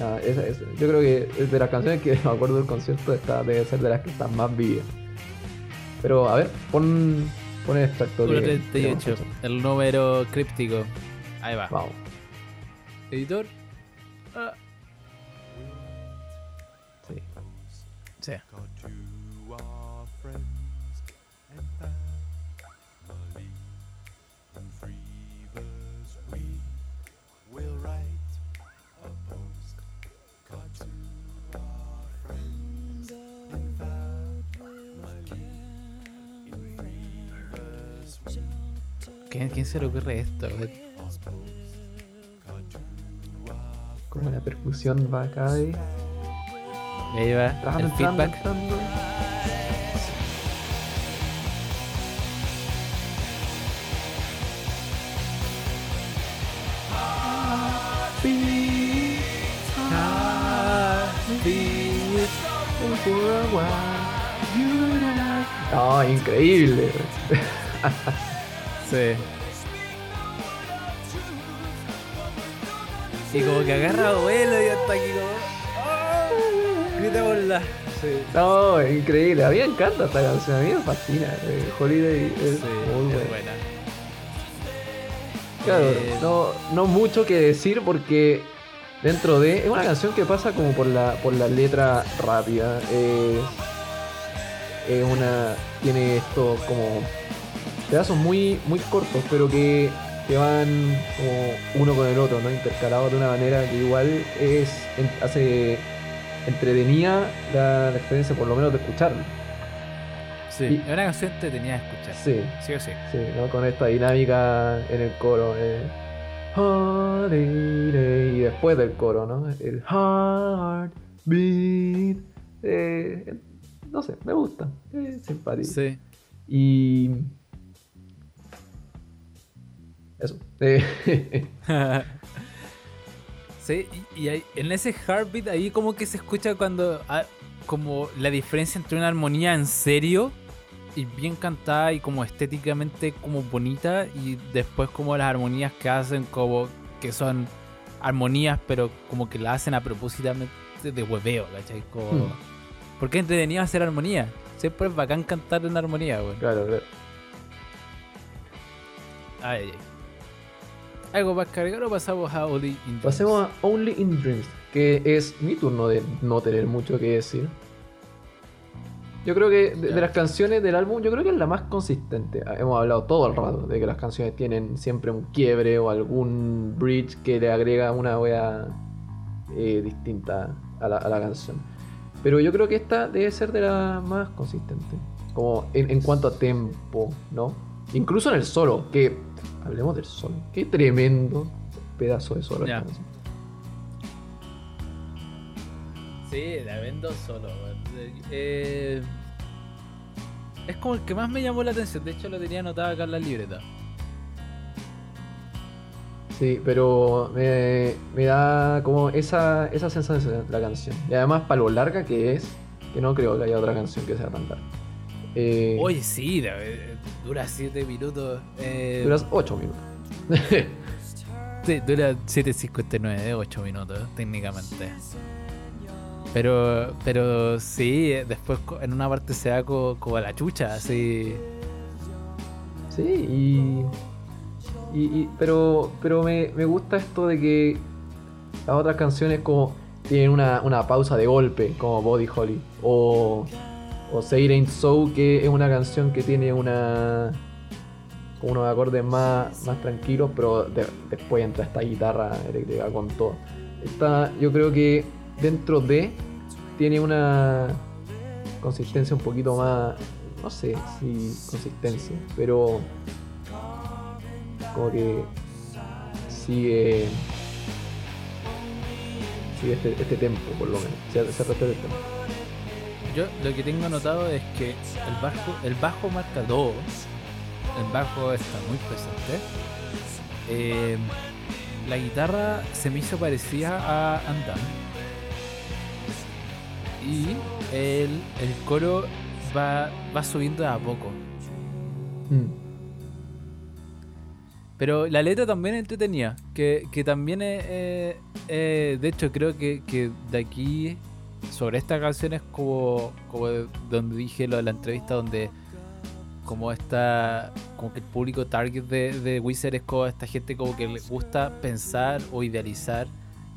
Ah, esa- esa- yo creo que es de las canciones que me acuerdo del concierto, esta debe ser de las que están más vivas. Pero a ver, pon, pon el extracto. 1.38, que- el número críptico. Ahí va. Vamos. Editor. Ah, ¿Quién, quién se le ocurre esto? Como la percusión va acá de. Ahí va. entrando, El entrando, feedback. entrando. No, increíble. Sí. Y como que agarra vuelo y hasta aquí como. ¡Oh! Gritémosla. Sí. No, increíble. A mí me encanta esta canción. A mí me fascina. eh, Holiday es Sí, muy es buena. Claro, Eh, no, no mucho que decir porque dentro de. Es una canción que pasa como por la, por la letra rápida. Es, es una. Tiene estos como pedazos muy, muy cortos, pero que, que van como uno con el otro, ¿no? Intercalados de una manera que igual es. hace entretenida la, la experiencia, por lo menos de escucharlo. Sí, y- es una canción tenía que escuchar. Sí. Sí o sí. Sí, ¿no? Con esta dinámica en el coro. eh, y después del coro, ¿no? El heart beat. eh, no sé, me gusta. Es simpático. Sí. Y. sí, y, y ahí- en ese heartbeat ahí como que se escucha cuando ah, como la diferencia entre una armonía en serio y bien cantada y como estéticamente como bonita y después como las armonías que hacen como que son armonías pero como que la hacen a propósito de hueveo, ¿cachai? Como, Hmm. Porque es entretenido hacer armonía. Siempre es bacán cantar en armonía, güey. claro, claro. Ay, ay, ay. ¿Algo más cargar o pasamos a Only in Dreams? Pasemos a Only in Dreams, que es mi turno de no tener mucho que decir. Yo creo que de, las canciones del álbum, yo creo que es la más consistente. Ah, Hemos hablado todo el rato de que las canciones tienen siempre un quiebre o algún bridge que le agrega una wea eh, distinta a la, a la canción. Pero yo creo que esta debe ser de las más consistentes. Como en, en cuanto a tempo, ¿no? Incluso en el solo, que hablemos del solo. Qué tremendo pedazo de esta canción. Sí, la vendo solo. weón. Eh, es como el que más me llamó la atención. De hecho, lo tenía anotado acá en la libreta. Sí, pero me, me da como esa, esa sensación la canción. Y además, para lo larga que es, que no creo que haya otra canción que sea tan larga. Eh, Oye, sí, la- eh, dura 7 minutos. Eh, duras 8 minutos. sí, dura 7.59, 8 minutos, técnicamente. Pero, pero sí, después en una parte se da co- como, a la chucha, así. sí, y, y- y- pero, pero me, me gusta esto de que las otras canciones como tienen una, una pausa de golpe, como Body Holly. O, o Say Ain't So, que es una canción que tiene una con unos acordes más, más tranquilos, pero de- después entra esta guitarra eléctrica con todo. Esta, yo creo que dentro de tiene una consistencia un poquito más, no sé si consistencia, pero como que sigue sigue este, este tempo por lo menos, se, se respeta el tempo. Yo lo que tengo anotado es que el bajo, el bajo marca 2. El bajo está muy presente. Eh, la guitarra se me hizo parecida a Andam. Y el, el coro va, va subiendo de a poco. Mm. Pero la letra también es entretenida. Que, que también eh, eh, de hecho, creo que, que de aquí. Sobre esta canción es como. Como de- donde dije lo de la entrevista, donde. Como esta. Como que el público target de, de Wizard es como esta gente como que le gusta pensar o idealizar.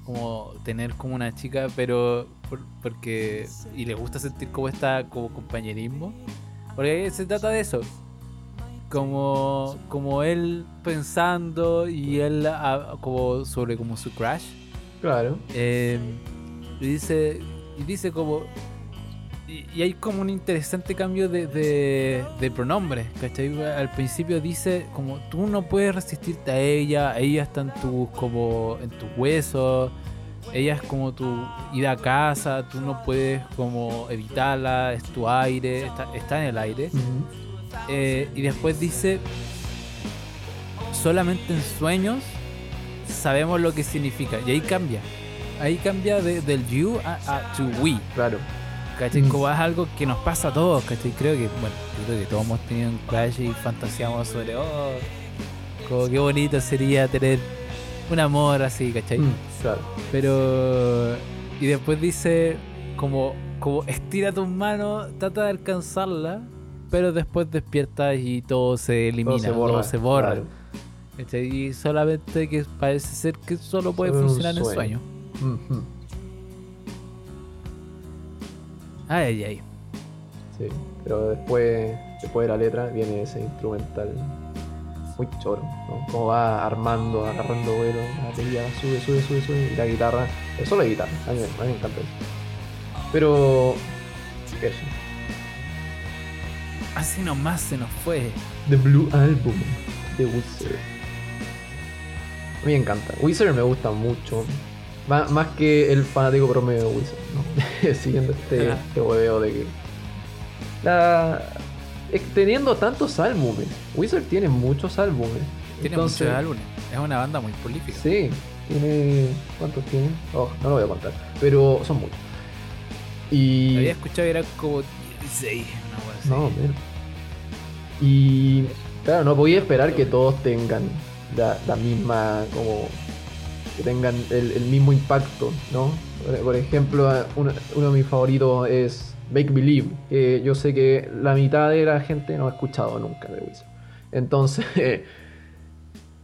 Como tener como una chica, pero. por- porque. Y le gusta sentir como esta. Como compañerismo. Porque se trata de eso como como él pensando y él ah, como sobre como su crush Claro. eh, y dice y dice como y, y hay como un interesante cambio de, de, de pronombres ¿cachai? al principio dice como tú no puedes resistirte a ella ella está en tus como en tus huesos ella es como tu ida a casa tú no puedes como evitarla es tu aire está, está en el aire eh, y después dice, solamente en sueños sabemos lo que significa. Y ahí cambia. Ahí cambia de- del you a, a to we. Claro. ¿Cachai? Mm. Como es algo que nos pasa a todos, ¿cachai? Creo que, bueno, yo creo que todos hemos tenido un crash y fantaseamos sobre, oh, como qué bonito sería tener un amor así, ¿cachai? Mm, claro. Pero. Y después dice, como, como estira tus manos, trata de alcanzarla, pero después despiertas y todo se elimina, Todo se borra. se borra. Y solamente que parece ser que solo puede Solo funcionar en sueño. Ujú. Ay, ay, ay. Sí. Pero después, después de la letra viene ese instrumental muy choro, ¿no? Como va armando, agarrando vuelo, la batería sube, sube, sube, sube, y la guitarra, es solo guitarra, a mí, a mí me encanta eso. Pero, eso. Así nomás se nos fue. The Blue Album de Wizard. A mí me encanta. Wizard me gusta mucho. Má- Más, que el fanático promedio de Wizard, ¿no? Siguiendo este, este hueveo de que. La. Teniendo tantos álbumes. Wizard tiene muchos álbumes. Tiene Entonces, muchos álbumes. Es una banda muy prolífica. Sí, tiene. ¿Cuántos tiene? Oh, no lo voy a contar. Pero son muchos. Y. Había escuchado que era como 16. una wea así. No, men. Y claro, no podía esperar que todos tengan la, la misma, como que tengan el, mismo impacto, ¿no? Por- ejemplo, uno, de mis favoritos es Make Believe, que yo sé que la mitad de la gente no ha escuchado nunca de Wizard. Entonces,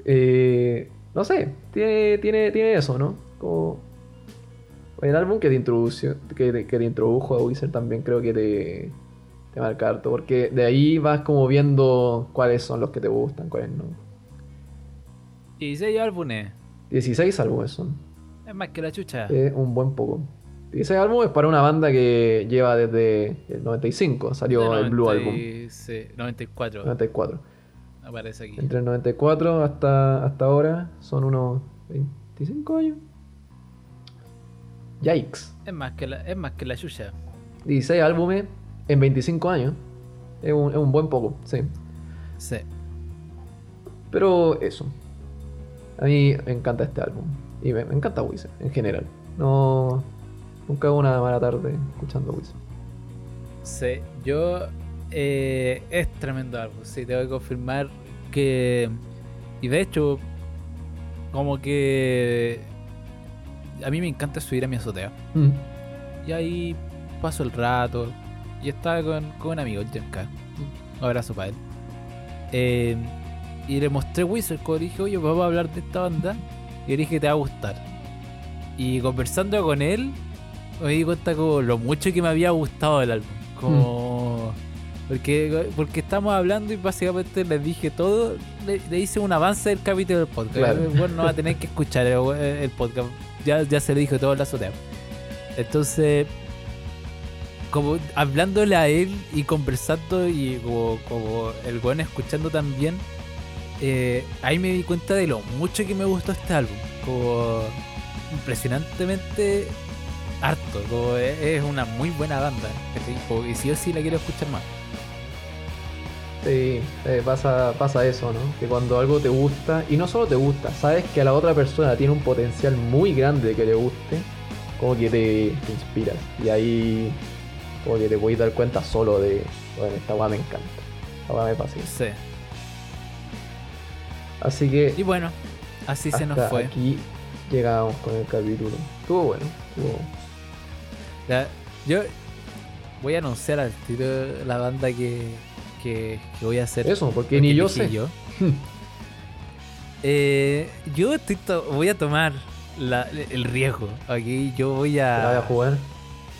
eh, no sé, tiene, tiene, tiene eso, ¿no? Como el álbum que te, introdució, que, que introdujo a Wizard también creo que te, te marca harto, porque de ahí vas como viendo cuáles son los que te gustan, cuáles no. 16 álbumes. 16 álbumes son, Es más que la chucha. es un buen poco. 16 álbumes para una banda que lleva desde el 95, salió De el Blue Album, 96, 94. 94. Aparece aquí. Entre el 94 hasta, hasta ahora son unos 25 años. Yikes. Es más que la, es más que la chucha. 16 álbumes en 25 años. Es un, es un buen poco, sí. Sí. Pero eso. A mí me encanta este álbum. Y me, me encanta Wizard en general. No. Nunca hago una mala tarde escuchando Wizard. Sí, yo. eh, es tremendo álbum, sí, tengo que confirmar que. Y de hecho, como que. A mí me encanta subir a mi azotea. Mm. Y ahí paso el rato. Y estaba con, con un amigo, el Jenka. Un abrazo para él. Eh, y le mostré Wizard, como le dije, oye, vamos a hablar de esta banda. Y le dije que te va a gustar. Y conversando con él, me di cuenta como lo mucho que me había gustado el álbum. Como. Porque, porque estamos hablando y básicamente les dije todo. Le, le hice un avance del capítulo del podcast. Claro. Bueno, no va a tener que escuchar el, el podcast. Ya, ya se le dijo todo en la azotea. Entonces, como hablándole a él y conversando y como, como el weón escuchando también, eh, ahí me di cuenta de lo mucho que me gustó este álbum. Como impresionantemente harto. Como es, una muy buena banda. Como que sí o sí la quiero escuchar más. Sí, eh, pasa, pasa eso, ¿no? Que cuando algo te gusta, y no solo te gusta, sabes que a la otra persona tiene un potencial muy grande de que le guste, como que te, te inspiras. Y ahí, como que te puedes dar cuenta solo de, bueno, esta weá me encanta. Esta weá me pasa. Sí. Así que Y bueno, así se nos fue. aquí llegamos con el capítulo. Estuvo bueno. Estuvo... Ya, yo voy a anunciar al tiro la banda que, que, que voy a hacer. Eso, porque ni yo sé. Yo, Eh, yo estoy to- voy a tomar la- el riesgo. Aquí yo voy ¿Te la voy a. a jugar?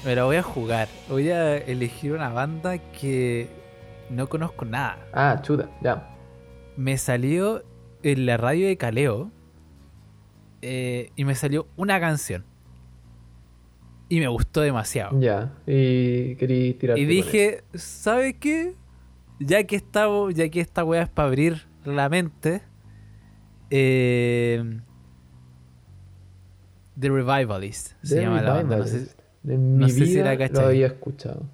Me la voy a jugar. Voy a elegir una banda que no conozco nada. Ah, chuta, ya. Me salió en la radio de Caleo eh, y me salió una canción. Y me gustó demasiado. Ya. Y querí tirarte Y dije, ¿sabes qué? Ya que esta, ya que esta weá es para abrir la mente, eh, The Revivalist se The llama la banda. No sé- Revivalist. De mi no sé si la lo había escuchado.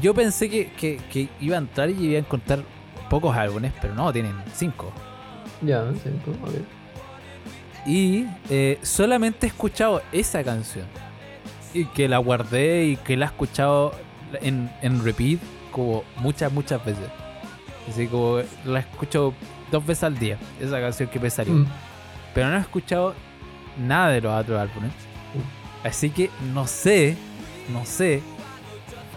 yo pensé que, que- que iba a entrar y iba a encontrar pocos álbumes, pero no, tienen cinco. Ya, cinco, ver. Y eh, solamente he escuchado esa canción. Y que la guardé y que la he escuchado en, en repeat como muchas, muchas veces. Así como la escucho dos veces al día, esa canción que salió. Mm. Pero no he escuchado nada de los otros álbumes. Mm. Así que no sé, no sé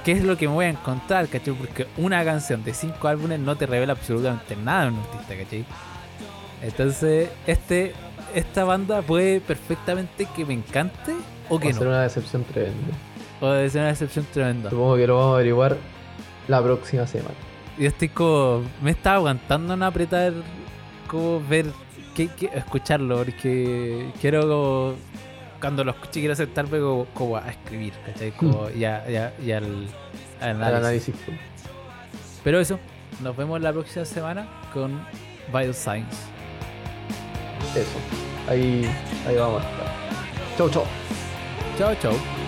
qué es lo que me voy a encontrar, ¿cachai? Porque una canción de cinco álbumes no te revela absolutamente nada de un artista, ¿cachai? Entonces, este, esta banda puede perfectamente que me encante o que ser no. una decepción tremenda. O debe ser una decepción tremenda. Supongo que lo vamos a averiguar la próxima semana. Yo estoy como. Me estaba aguantando no apretar. Como ver. qué- escucharlo, porque quiero como. Cuando lo escuche, quiero sentarme como, como a escribir, ¿cachai? Como ya, ya, ya al, análisis. Pero eso, nos vemos la próxima semana con Signs. Eso. Ahí, ahí vamos a estar. Chau, chau. Chao, chao.